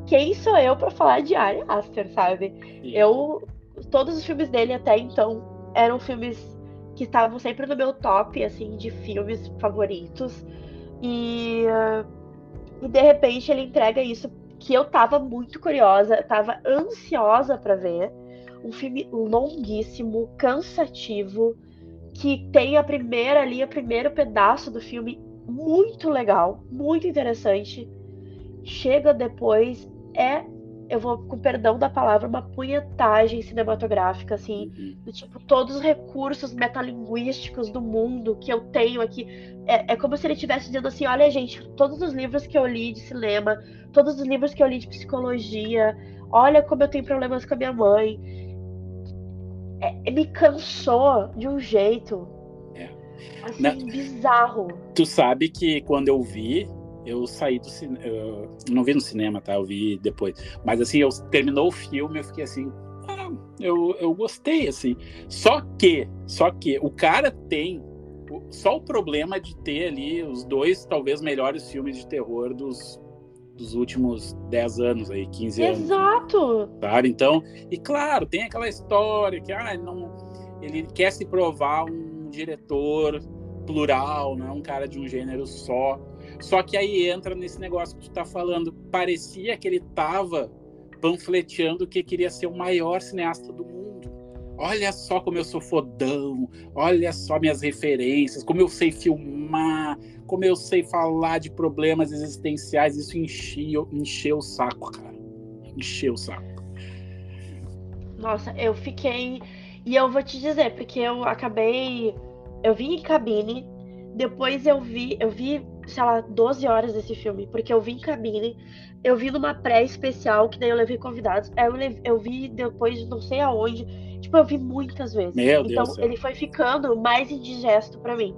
quem sou eu para falar de Ari Aster, sabe? Sim. Eu. Todos os filmes dele até então eram filmes que estavam sempre no meu top, assim, de filmes favoritos. E, e de repente ele entrega isso que eu tava muito curiosa, tava ansiosa para ver. Um filme longuíssimo, cansativo, que tem a primeira ali, o primeiro pedaço do filme muito legal, muito interessante. Chega depois, é, eu vou com perdão da palavra, uma punhetagem cinematográfica, assim, uhum. do tipo, todos os recursos metalinguísticos do mundo que eu tenho aqui. É, é como se ele estivesse dizendo assim: olha, gente, todos os livros que eu li de cinema, todos os livros que eu li de psicologia, olha como eu tenho problemas com a minha mãe. É, me cansou de um jeito Assim, Não, bizarro. Tu sabe que quando eu vi, eu saí do cinema. Não vi no cinema, tá? Eu vi depois. Mas assim, eu terminou o filme, eu fiquei assim. Ah, eu, eu gostei, assim. Só que, só que o cara tem. Só o problema de ter ali os dois, talvez, melhores filmes de terror dos, dos últimos 10 anos aí, 15 anos. Exato! Sabe? Então, e claro, tem aquela história que ah, não, ele quer se provar um diretor plural, não é um cara de um gênero só. Só que aí entra nesse negócio que tu tá falando. Parecia que ele tava panfleteando que queria ser o maior cineasta do mundo. Olha só como eu sou fodão, olha só minhas referências, como eu sei filmar, como eu sei falar de problemas existenciais. Isso encheu, encheu o saco, cara. Encheu o saco. Nossa, eu fiquei. E eu vou te dizer, porque eu acabei eu vi em cabine, depois eu vi, eu vi, sei lá, 12 horas desse filme, porque eu vi em cabine, eu vi numa pré-especial, que daí eu levei convidados, eu vi depois não sei aonde, tipo, eu vi muitas vezes. Meu então Deus ele foi ficando mais indigesto para mim.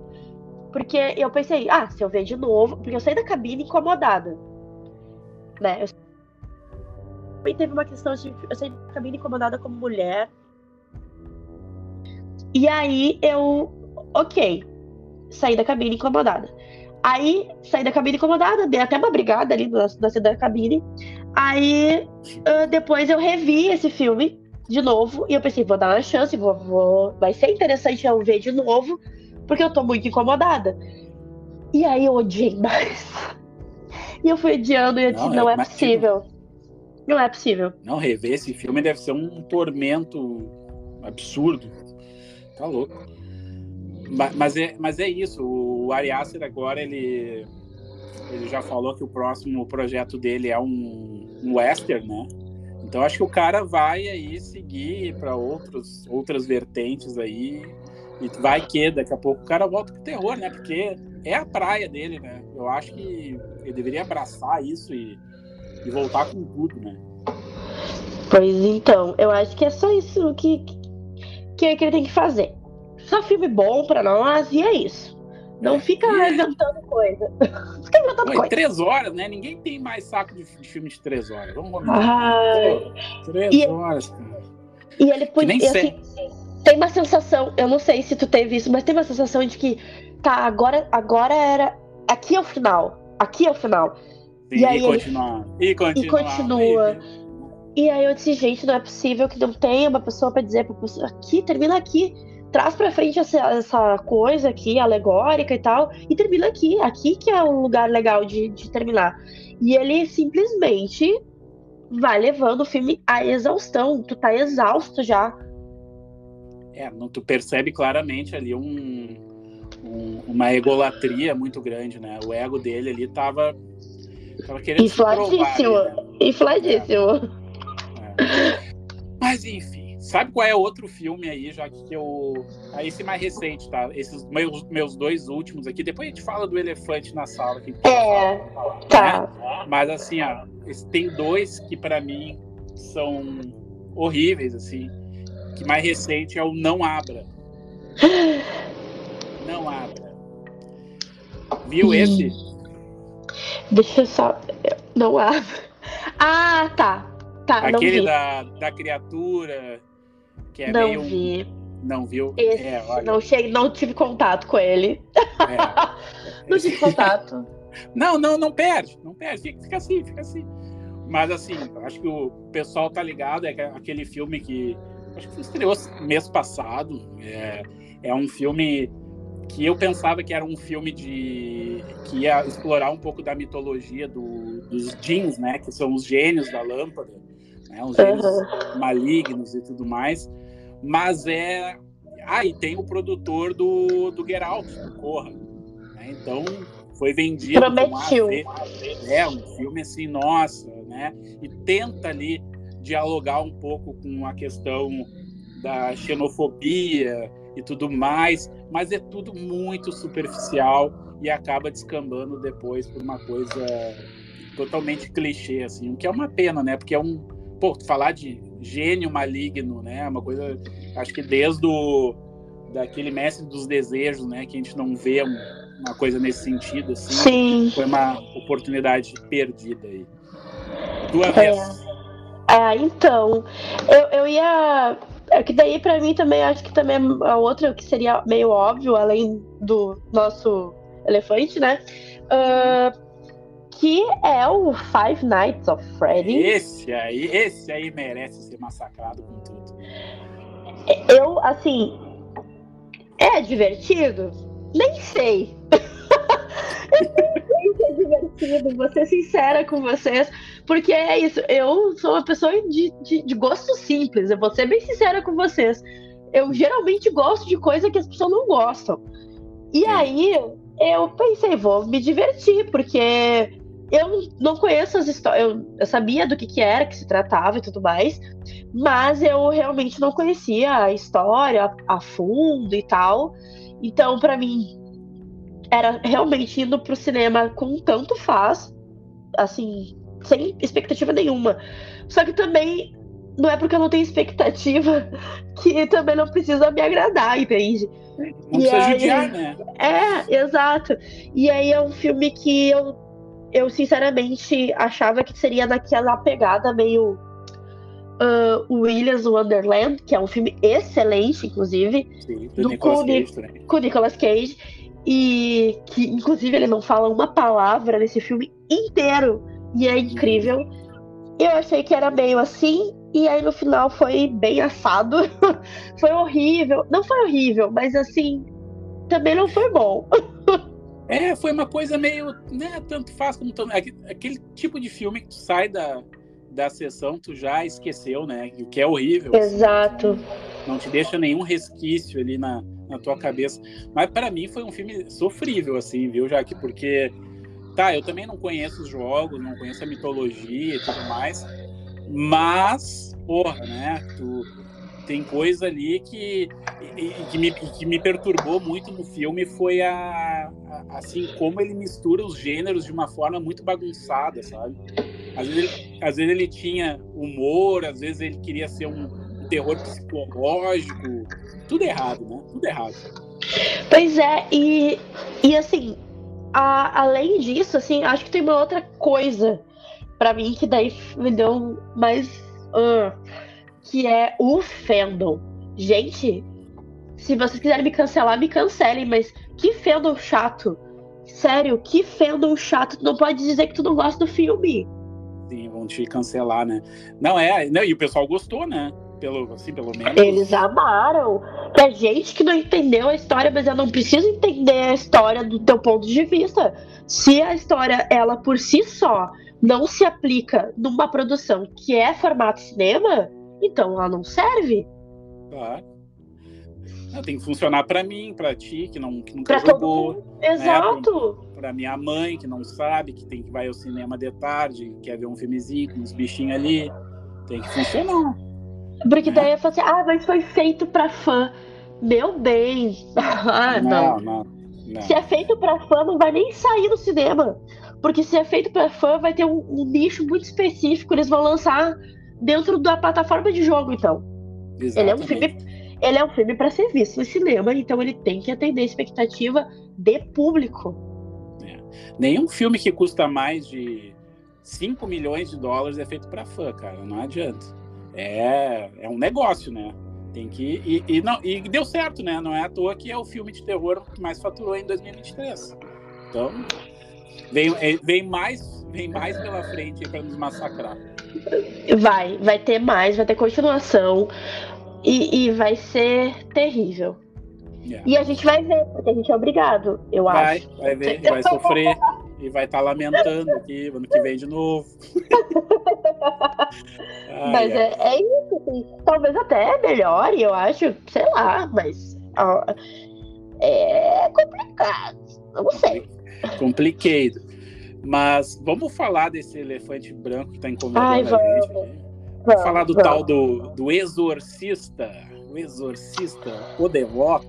Porque eu pensei, ah, se eu ver de novo, porque eu saí da cabine incomodada. Né? Eu também teve uma questão de eu saí da cabine incomodada como mulher. E aí eu ok, saí da cabine incomodada. Aí, saí da cabine incomodada, dei até uma brigada ali na, na saída da cabine. Aí, uh, depois eu revi esse filme de novo e eu pensei, vou dar uma chance, vou, vou, vai ser interessante eu ver de novo, porque eu tô muito incomodada. E aí eu odiei mais. [laughs] E eu fui odiando e eu disse, não, não é, é possível. Não é possível. Não, rever esse filme deve ser um tormento absurdo. Tá louco. Mas é, mas é isso, o Ari Aster agora ele, ele já falou que o próximo projeto dele é um, um western, né? Então acho que o cara vai aí seguir para outros outras vertentes aí e vai que daqui a pouco o cara volta pro terror, né? Porque é a praia dele, né? Eu acho que ele deveria abraçar isso e, e voltar com tudo, né? Pois então, eu acho que é só isso que, que, que ele tem que fazer só filme bom pra nós e é isso. Não é. fica [laughs] inventando coisa. [laughs] fica inventando coisa. Três horas, né? Ninguém tem mais saco de, de filme de três horas. Vamos combinar. três e, horas, cara. E ele podia. Assim, tem uma sensação, eu não sei se tu teve isso, mas tem uma sensação de que tá, agora, agora era. Aqui é o final. Aqui é o final. Sim, e aí e, continua, ele, e continua. E continua. E aí eu disse, gente, não é possível que não tenha uma pessoa para dizer pra pessoa aqui, termina aqui traz pra frente essa, essa coisa aqui, alegórica e tal, e termina aqui. Aqui que é um lugar legal de, de terminar. E ele simplesmente vai levando o filme à exaustão. Tu tá exausto já. É, não, tu percebe claramente ali um, um, uma egolatria muito grande, né? O ego dele ali tava, tava querendo Infladíssimo. Provar, né? Infladíssimo. É. É. Mas enfim, sabe qual é outro filme aí, já que eu. Ah, esse mais recente, tá? Esses meus, meus dois últimos aqui. Depois a gente fala do elefante na sala. Que é, tá. Né? Mas assim, ó, tem dois que para mim são horríveis, assim. Que mais recente é o Não Abra. Não Abra. Viu esse? Deixa eu só. Não abra. Ah, tá. Tá, Aquele da, da criatura, que é não meio. Vi. Não viu? Esse, é, olha... não, cheguei, não tive contato com ele. É. [laughs] não tive contato. Não, não, não perde. Não perde. Fica, assim, fica assim. Mas assim, acho que o pessoal tá ligado, é aquele filme que. Acho que estreou mês passado. É, é um filme que eu pensava que era um filme de que ia explorar um pouco da mitologia do, dos jeans, né, que são os gênios da lâmpada né? Os gênios uhum. malignos e tudo mais. Mas é. Ah, e tem o produtor do, do Get Out, do Corra. Né? Então, foi vendido. Prometiu. É, um filme assim, nossa, né? E tenta ali dialogar um pouco com a questão da xenofobia e tudo mais, mas é tudo muito superficial e acaba descambando depois por uma coisa totalmente clichê, assim, o que é uma pena, né? Porque é um, pô, falar de gênio maligno, né? É uma coisa, acho que desde o daquele mestre dos desejos, né, que a gente não vê uma coisa nesse sentido, assim. Sim. Foi uma oportunidade perdida aí. Tua é. vez. É, então, eu, eu ia é que daí para mim também acho que também a outra que seria meio óbvio além do nosso elefante, né? Uh, que é o Five Nights of Freddy. Esse aí, esse aí merece ser massacrado com tudo. Eu, assim, é divertido? Nem sei. eu [laughs] nem sei se é divertido, vou ser sincera com vocês, porque é isso, eu sou uma pessoa de, de, de gosto simples, eu vou ser bem sincera com vocês. Eu geralmente gosto de coisa que as pessoas não gostam. E aí, eu pensei, vou me divertir, porque eu não conheço as histórias. Eu, eu, sabia do que, que era, que se tratava e tudo mais, mas eu realmente não conhecia a história a, fundo e tal. Então, para mim, era realmente indo pro cinema com tanto faz, assim, sem expectativa nenhuma. Só que também não é porque eu não tenho expectativa [laughs] que também não precisa me agradar, entende? Não e precisa aí, judiar, né? É, exato. E aí é um filme que eu eu sinceramente achava que seria naquela pegada meio uh, Williams Wonderland, que é um filme excelente, inclusive. Sim, do, do Nicolas Cage, com Nicolas Cage. E que, inclusive, ele não fala uma palavra nesse filme inteiro. E é incrível. Eu achei que era meio assim, e aí no final foi bem assado. [laughs] foi horrível. Não foi horrível, mas assim, também não foi bom. [laughs] É, foi uma coisa meio, né, tanto faz como tanto, aquele tipo de filme que tu sai da, da sessão, tu já esqueceu, né, o que é horrível. Exato. Assim, não te deixa nenhum resquício ali na, na tua cabeça. Mas para mim foi um filme sofrível, assim, viu, Jaque? Porque, tá, eu também não conheço os jogos, não conheço a mitologia e tudo mais, mas, porra, né, tu tem coisa ali que, e, que, me, que me perturbou muito no filme foi a, a, assim como ele mistura os gêneros de uma forma muito bagunçada, sabe? Às vezes, ele, às vezes ele tinha humor, às vezes ele queria ser um, um terror psicológico, tudo errado, né? Tudo errado. Pois é, e, e assim, a, além disso, assim, acho que tem uma outra coisa para mim que daí me deu mais. Uh, que é o fandom. Gente, se vocês quiserem me cancelar, me cancelem, mas que fandom chato. Sério, que fandom chato. Tu não pode dizer que tu não gosta do filme. Sim, vão te cancelar, né? Não, é. Não, e o pessoal gostou, né? Pelo, assim, pelo menos. Eles amaram. Que a gente que não entendeu a história, mas eu não preciso entender a história do teu ponto de vista. Se a história, ela por si só, não se aplica numa produção que é formato cinema, então ela não serve. Claro. Ela tem que funcionar para mim, para ti, que, não, que nunca Pra jogou. mundo. Exato. Pra minha mãe, que não sabe, que tem que vai ao cinema de tarde, quer ver um filmezinho com uns bichinhos ali. Tem que funcionar. Porque daí eu falo assim, ah, mas foi feito pra fã. Meu bem. [laughs] ah, não. não, não. Se é feito pra fã, não vai nem sair no cinema. Porque se é feito pra fã, vai ter um, um nicho muito específico. Eles vão lançar dentro da plataforma de jogo, então. Ele é um Exatamente. filme, ele é um filme para ser visto no cinema, então ele tem que atender a expectativa de público. Nenhum filme que custa mais de 5 milhões de dólares é feito para fã, cara. Não adianta. É, é um negócio, né? Tem que. E, e não, e deu certo, né? Não é à toa que é o filme de terror que mais faturou em 2023. Então, vem, é, vem, mais, vem mais pela frente para nos massacrar. Vai, vai ter mais, vai ter continuação e, e vai ser terrível. Yeah. E a gente vai ver, porque a gente é obrigado, eu Vai, acho. vai ver, vai sofrer e vai estar lamentando aqui ano que vem de novo. [laughs] Ai, Mas ai. é, é isso, assim, talvez até melhore, eu acho, sei lá, mas ó, é complicado, não sei. Complicado. Mas vamos falar desse elefante branco que tá incomodando Ai, a gente. vamos. Vamos falar do vamos. tal do, do exorcista. O exorcista, o devoto.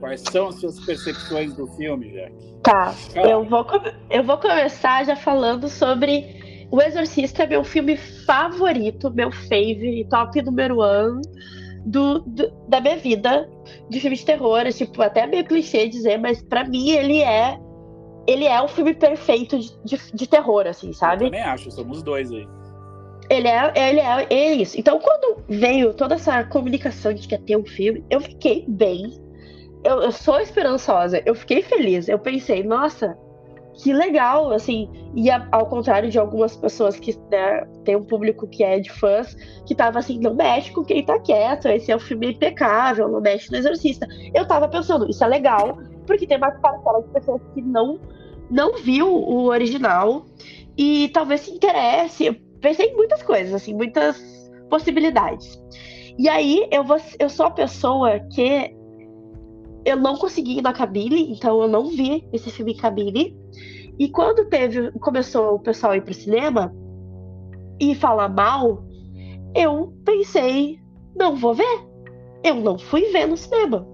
Quais são as suas percepções do filme, Jack? Tá, Fala. eu vou, eu vou começar já falando sobre O Exorcista, é meu filme favorito, meu fave, top número um do, do- da minha vida de filme de terror. É, tipo, até meio clichê dizer, mas pra mim ele é ele é o filme perfeito de, de, de terror, assim, Eu sabe? também acho, somos dois aí. Ele é, ele é, é isso. Então, quando veio toda essa comunicação de que ia ter um filme, eu fiquei bem. Eu, eu sou esperançosa, eu fiquei feliz. Eu pensei, nossa, que legal, assim. E a- ao contrário de algumas pessoas que né, tem um público que é de fãs, que tava assim, não mexe com quem tá quieto, esse é um filme impecável, não mexe no exorcista. Eu tava pensando, isso é legal, porque tem uma parcela de pessoas que não, não viu o original e talvez se interesse. Eu pensei em muitas coisas, assim, muitas possibilidades. E aí eu, vou, eu sou a pessoa que eu não consegui ir na cabine, então eu não vi esse filme em cabine. E quando teve, começou o pessoal ir pro cinema e falar mal, eu pensei, não vou ver. Eu não fui ver no cinema.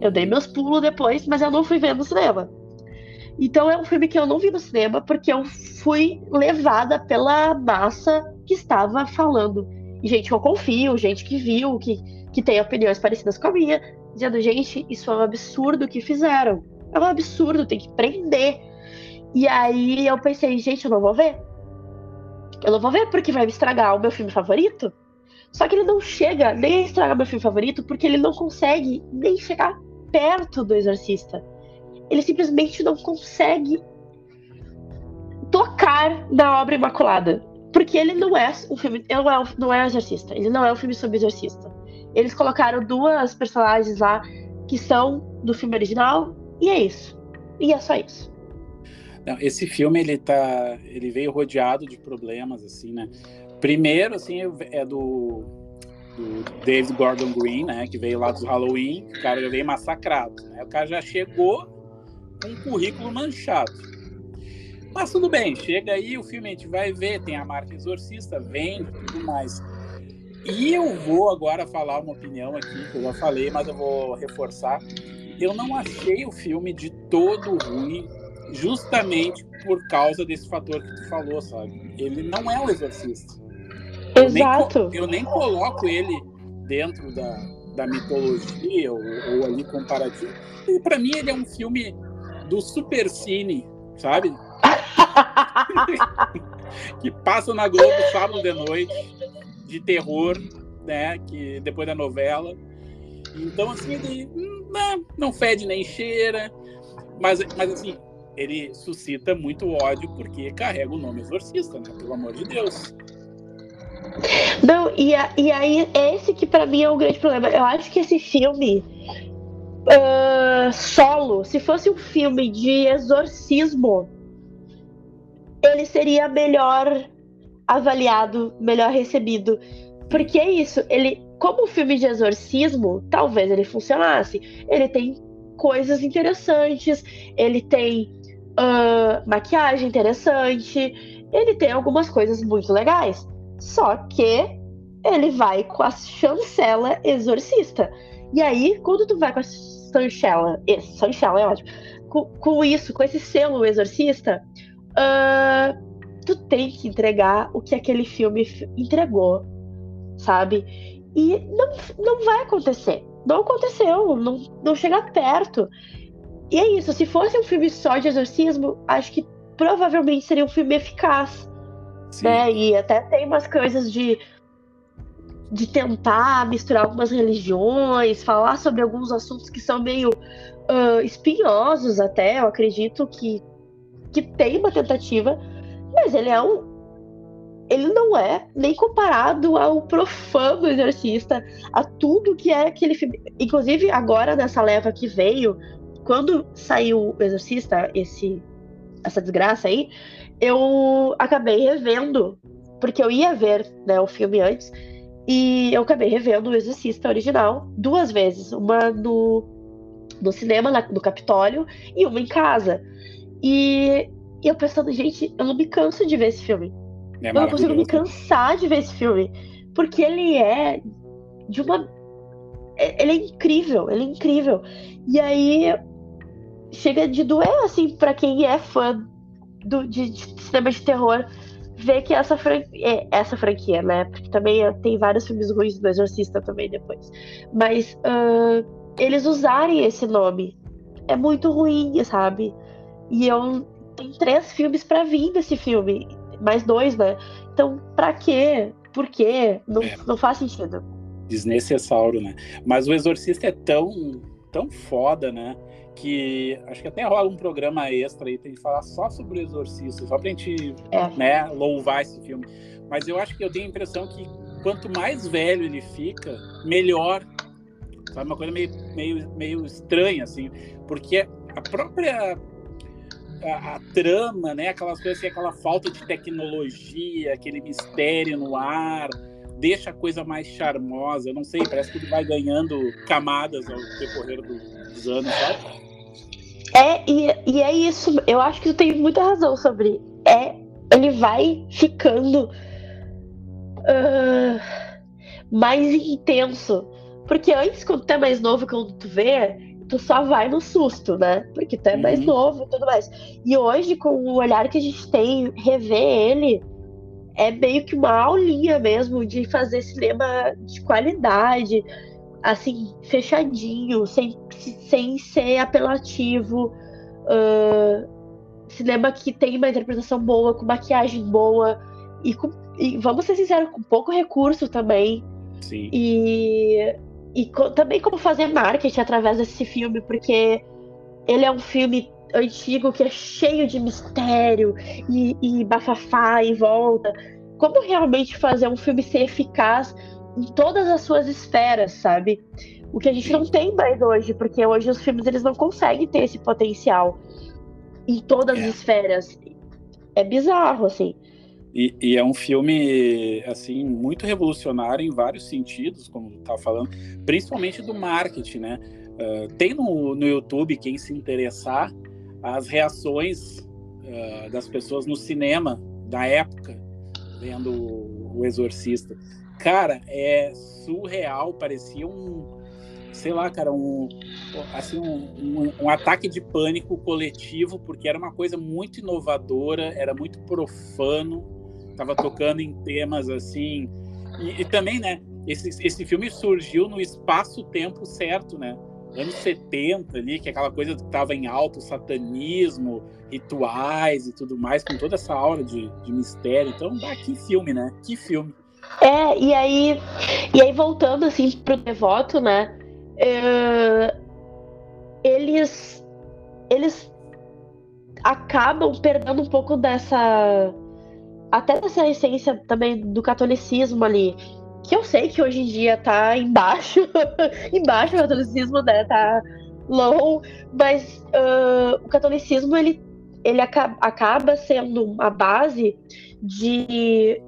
Eu dei meus pulos depois, mas eu não fui ver no cinema. Então é um filme que eu não vi no cinema porque eu fui levada pela massa que estava falando. E gente que eu confio, gente que viu, que, que tem opiniões parecidas com a minha, dizendo, gente, isso é um absurdo que fizeram. É um absurdo, tem que prender. E aí eu pensei, gente, eu não vou ver. Eu não vou ver porque vai me estragar o meu filme favorito. Só que ele não chega nem a estragar meu filme favorito porque ele não consegue nem chegar perto do Exorcista. Ele simplesmente não consegue tocar na obra Imaculada. Porque ele não é um filme. Ele não é, não é exorcista. Ele não é um filme sobre exorcista. Eles colocaram duas personagens lá que são do filme original. E é isso. E é só isso. Não, esse filme ele tá, ele veio rodeado de problemas assim, né? Primeiro, assim, é do, do David Gordon Green, né? Que veio lá dos Halloween, o cara veio massacrado, né? O cara já chegou com um currículo manchado. Mas tudo bem, chega aí, o filme a gente vai ver, tem a marca Exorcista, vende, tudo mais. E eu vou agora falar uma opinião aqui, que eu já falei, mas eu vou reforçar. Eu não achei o filme de todo ruim, justamente por causa desse fator que tu falou, sabe? Ele não é um exorcista. Eu nem Exato. eu nem coloco ele dentro da, da mitologia ou, ou ali comparativo. E para mim ele é um filme do Supercine, sabe? [laughs] que passa na Globo sábado de noite, de terror, né? Que depois da novela. Então assim ele hum, não, não fede nem cheira, mas, mas assim ele suscita muito ódio porque carrega o nome exorcista, né? Pelo amor de Deus. Não, e, a, e aí, esse que para mim é um grande problema. Eu acho que esse filme uh, solo, se fosse um filme de exorcismo, ele seria melhor avaliado, melhor recebido. Porque é isso, ele, como um filme de exorcismo, talvez ele funcionasse. Ele tem coisas interessantes, ele tem uh, maquiagem interessante, ele tem algumas coisas muito legais. Só que ele vai com a chancela exorcista. E aí, quando tu vai com a chancela, chancela é ótimo, com, com, isso, com esse selo exorcista, uh, tu tem que entregar o que aquele filme entregou, sabe? E não, não vai acontecer. Não aconteceu, não, não chega perto. E é isso, se fosse um filme só de exorcismo, acho que provavelmente seria um filme eficaz. Sim. Né? E até tem umas coisas de de tentar misturar algumas religiões, falar sobre alguns assuntos que são meio uh, espinhosos até, eu acredito que, que tem uma tentativa, mas ele é um. Ele não é nem comparado ao profano exorcista, a tudo que é aquele filme. Inclusive, agora nessa leva que veio, quando saiu o Exorcista, esse, essa desgraça aí, eu acabei revendo, porque eu ia ver né, o filme antes, e eu acabei revendo o Exorcista original duas vezes, uma no, no cinema, na, no Capitólio, e uma em casa. E, e eu pensando, gente, eu não me canso de ver esse filme. É eu não consigo me cansar de ver esse filme. Porque ele é de uma. É, ele é incrível, ele é incrível. E aí chega de doer, assim, para quem é fã do, de, de cinema de terror ver que essa franquia, é, essa franquia, né? Porque também tem vários filmes ruins do Exorcista também depois. Mas uh, eles usarem esse nome é muito ruim, sabe? E eu tem três filmes para vir desse filme, mais dois, né? Então, pra quê? Por quê? Não, é. não faz sentido. Desnecessário, né? Mas o Exorcista é tão, tão foda, né? Que acho que até rola um programa extra aí, tem que falar só sobre o Exorcista, só pra gente é. né, louvar esse filme. Mas eu acho que eu tenho a impressão que quanto mais velho ele fica, melhor. Sabe, uma coisa meio, meio, meio estranha, assim, porque a própria a, a, trama, né, aquelas coisas assim, aquela falta de tecnologia, aquele mistério no ar, deixa a coisa mais charmosa. Eu não sei, parece que ele vai ganhando camadas ao decorrer do, dos anos, sabe? É, e, e é isso. Eu acho que tu tem muita razão sobre. É, ele vai ficando uh, mais intenso. Porque antes, quando tu é mais novo, quando tu vê, tu só vai no susto, né? Porque tu é uhum. mais novo e tudo mais. E hoje, com o olhar que a gente tem, rever ele é meio que uma aulinha mesmo de fazer cinema de qualidade assim, fechadinho, sem, sem ser apelativo. Uh, cinema que tem uma interpretação boa, com maquiagem boa e, com, e vamos ser sinceros, com pouco recurso também. Sim. E, e co, também como fazer marketing através desse filme, porque ele é um filme antigo que é cheio de mistério e, e bafafá em volta. Como realmente fazer um filme ser eficaz em todas as suas esferas, sabe? O que a gente não tem mais hoje, porque hoje os filmes eles não conseguem ter esse potencial em todas é. as esferas. É bizarro, assim. E, e, é um filme, assim, muito revolucionário em vários sentidos, como tu tá falando, principalmente do marketing, né? Uh, tem no, no YouTube, quem se interessar, as reações uh, das pessoas no cinema da época, vendo o Exorcista. Cara, é surreal, parecia um, sei lá, cara, um, assim, um, um, um, ataque de pânico coletivo, porque era uma coisa muito inovadora, era muito profano, tava tocando em temas assim, e, e também, né, esse, esse filme surgiu no espaço-tempo certo, né, anos 70 ali, que é aquela coisa que tava em alto, satanismo, rituais e tudo mais, com toda essa aura de, de mistério, então, ah, que filme, né, que filme. É, e aí, e aí voltando assim pro devoto, né? Uh, eles, eles acabam perdendo um pouco dessa até dessa essência também do catolicismo ali, que eu sei que hoje em dia tá embaixo, [laughs] embaixo o catolicismo, né, tá low, mas uh, o catolicismo ele, ele acaba, acaba sendo a base de,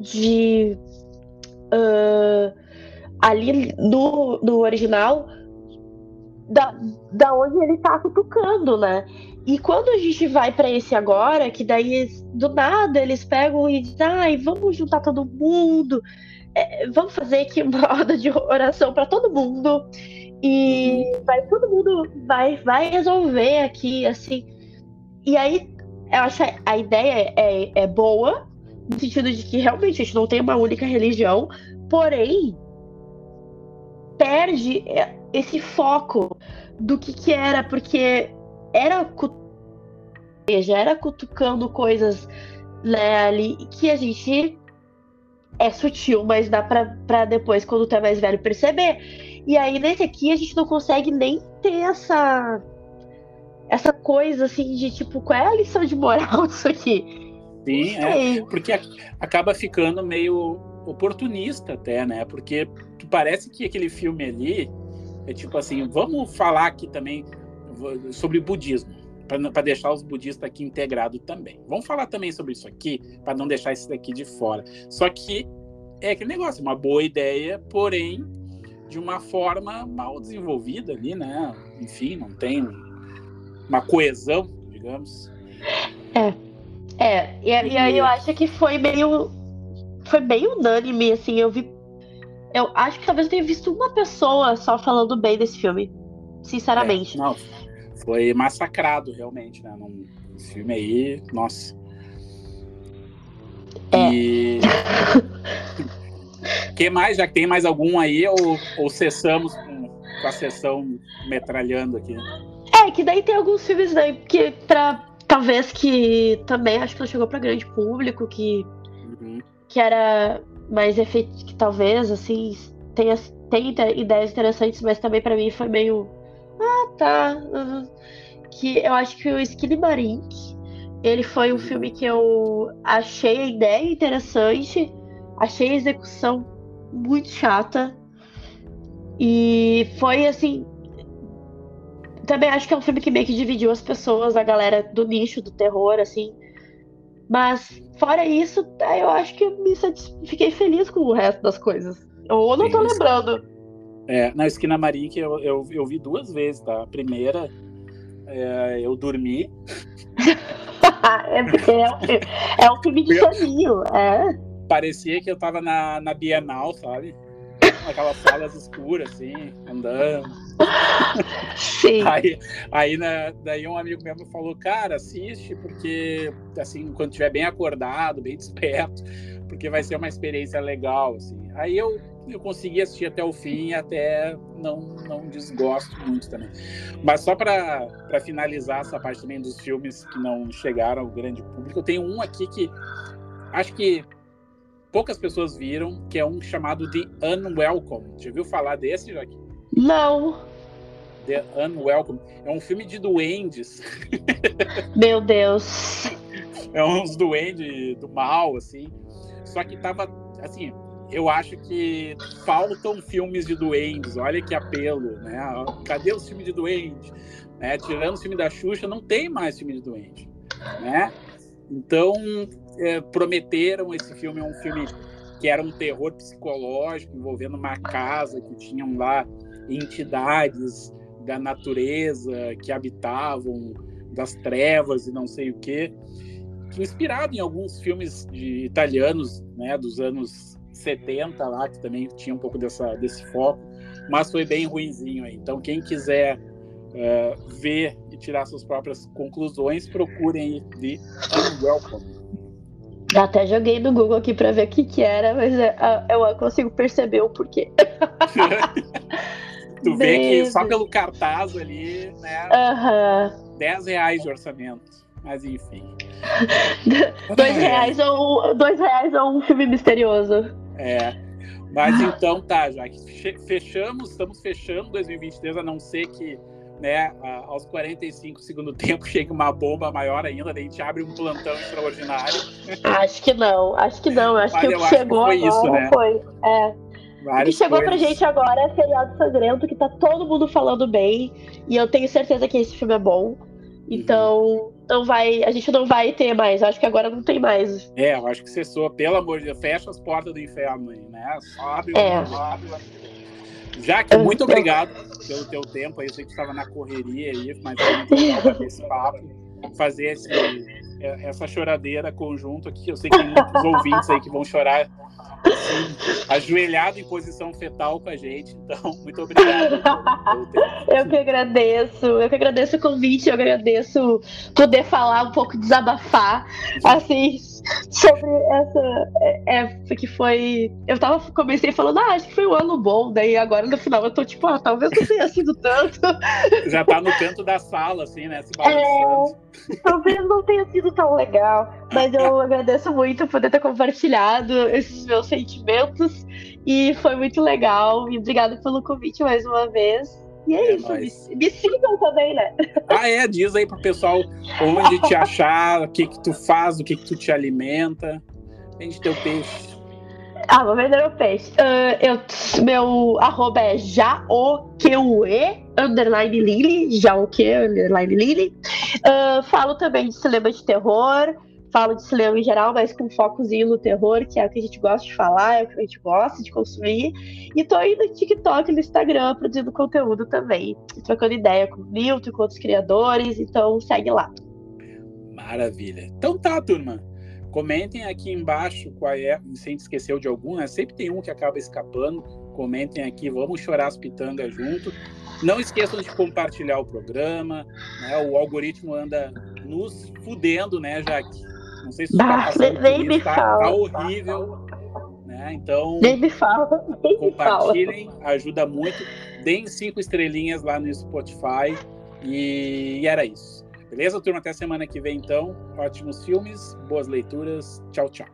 de uh, ali no, no original da, da onde ele tá cutucando, né? E quando a gente vai para esse agora, que daí do nada eles pegam e dizem, ai, vamos juntar todo mundo, é, vamos fazer aqui uma [laughs] roda de oração para todo mundo e vai todo mundo vai vai resolver aqui assim. E aí eu acho a ideia é, é boa no sentido de que realmente a gente não tem uma única religião, porém perde esse foco do que que era porque era já era cutucando coisas né, ali que a gente é sutil, mas dá pra depois, quando tu é mais velho, perceber. E aí, nesse aqui, a gente não consegue nem ter essa. Essa coisa assim de tipo, qual é a lição de moral [laughs] disso aqui? Sim, é, porque acaba ficando meio oportunista até, né? Porque parece que aquele filme ali é tipo assim, vamos falar aqui também sobre budismo para deixar os budistas aqui integrados também. Vamos falar também sobre isso aqui, para não deixar isso daqui de fora. Só que é aquele negócio, uma boa ideia, porém de uma forma mal desenvolvida ali, né? Enfim, não tem uma coesão, digamos. É. É, e, e aí eu acho que foi meio. Foi bem unânime, assim, eu vi. Eu acho que talvez eu tenha visto uma pessoa só falando bem desse filme. Sinceramente. É, não, foi massacrado realmente, né? Num, esse filme aí, nossa. É. E. [laughs] que mais? Já que tem mais algum aí, ou, ou cessamos com, com a sessão metralhando aqui? É, que daí tem alguns filmes daí que pra. Talvez que também acho que não chegou para grande público, que, uhum. que era mais efetivo, que talvez, assim, tenha, tenha ideias interessantes, mas também para mim foi meio ah, tá. Uhum. Que eu acho que o Skinny Marink, ele foi um filme que eu achei a ideia interessante, achei a execução muito chata. E foi assim. Também acho que é um filme que meio que dividiu as pessoas, a galera do nicho do terror, assim. Mas, fora isso, eu acho que eu me fiquei feliz com o resto das coisas. Ou não tô lembrando. É, na Esquina Marink eu, eu, eu, vi duas vezes, tá? A primeira, é, eu dormi. [laughs] é porque é um, é um filme de soninho, é. Parecia que eu tava na, na Bienal, sabe? Aquelas salas escuras, assim, andando. Sim. [laughs] Aí, aí né, daí um amigo meu falou, cara, assiste, porque assim, quando estiver bem acordado, bem [laughs] desperto, porque vai ser uma experiência legal, assim. Aí eu eu consegui assistir até o fim e até não, não desgosto muito também. Mas só para finalizar essa parte também dos filmes que não chegaram ao grande público, eu tenho um aqui que acho que poucas pessoas viram, que é um chamado The Unwelcome. Já viu falar desse, Joaquim? Não. The Unwelcome. É um filme de duendes. [laughs] Meu Deus. É uns duendes do mal, assim. Só que tava, assim, eu acho que faltam filmes de duendes. Olha que apelo, né? Cadê os filmes de duende? Né? Tirando o filme da Xuxa, não tem mais filme de duende, né? Então, é, prometeram esse filme é um filme que era um terror psicológico envolvendo uma casa que tinham lá entidades da natureza que habitavam das trevas e não sei o quê, inspirado em alguns filmes de italianos, né, dos anos 70 lá, que também tinha um pouco dessa, desse foco, mas foi bem ruinzinho aí. Então, quem quiser uh, ver e tirar suas próprias conclusões, procurem de Unwelcome. Até joguei no Google aqui para ver o que, que era, mas é, eu consigo perceber o porquê. [laughs] tu vê que só pelo cartaz ali, né? Uhum. 10 reais de orçamento. Mas enfim. [laughs] dois, reais ou, dois reais ou um filme misterioso. É. Mas então tá, já que fechamos, estamos fechando 2023, a não ser que né, aos 45 segundo [laughs] tempo chega uma bomba maior ainda, a gente abre um plantão extraordinário. Acho que não, acho que não, acho Mas que o que chegou que foi agora isso, né? foi. É. o que chegou coisas. pra gente agora é Feriado Sangrento, que tá todo mundo falando bem, e eu tenho certeza que esse filme é bom. Então, uhum. não vai, a gente não vai ter mais. Acho que agora não tem mais. É, eu acho que cessou. Pelo amor de Deus, fecha as portas do inferno aí, né? Sobe, é. sobe. Jaque, muito obrigado pelo teu tempo aí. Eu sei que estava na correria aí, mas é muito legal fazer esse papo, fazer esse, é, essa choradeira conjunto aqui. Eu sei que tem muitos ouvintes aí que vão chorar assim, ajoelhado em posição fetal com a gente. Então, muito obrigado. eu que agradeço. Eu que agradeço o convite. Eu agradeço poder falar um pouco, desabafar, assim, sobre essa época que foi. Eu tava, comecei falando, ah, acho que foi um ano bom. Daí agora no final eu tô tipo, ah, talvez não tenha sido tanto. Já tá no canto da sala, assim, né? Se balançando. É, talvez não tenha sido tão legal. Mas eu agradeço muito poder ter compartilhado esses meus sentimentos e foi muito legal. E obrigada pelo convite mais uma vez. E é, é isso, me, me, sigam também, né? Ah, é? Diz aí pro pessoal onde te achar, o que que tu faz, o que que tu te alimenta. Vende teu peixe. Ah, vou vender meu peixe. Uh, eu, meu arroba é jaoque, underline lily, jaoque, underline lily. Uh, falo também de cinema de terror, falo de cinema em geral, mas com focozinho no terror, que é o que a gente gosta de falar, é o que a gente gosta de consumir. E tô aí no TikTok e no Instagram produzindo conteúdo também, trocando ideia com o Milton, com outros criadores, então segue lá. Maravilha. Então tá, turma. Comentem aqui embaixo qual é, se esqueceu de algum, né? Sempre tem um que acaba escapando. Comentem aqui, vamos chorar as pitangas junto. Não esqueçam de compartilhar o programa, né? O algoritmo anda nos fudendo, né, Jaque? Não sei se você tá nem me tá, fala. tá horrível. Né? Então, nem me fala. [laughs] Nem compartilhem, me fala. ajuda muito. Deem cinco estrelinhas lá no Spotify. E, e era isso. Beleza, turma? Até semana que vem, então. Ótimos filmes, boas leituras. Tchau, tchau.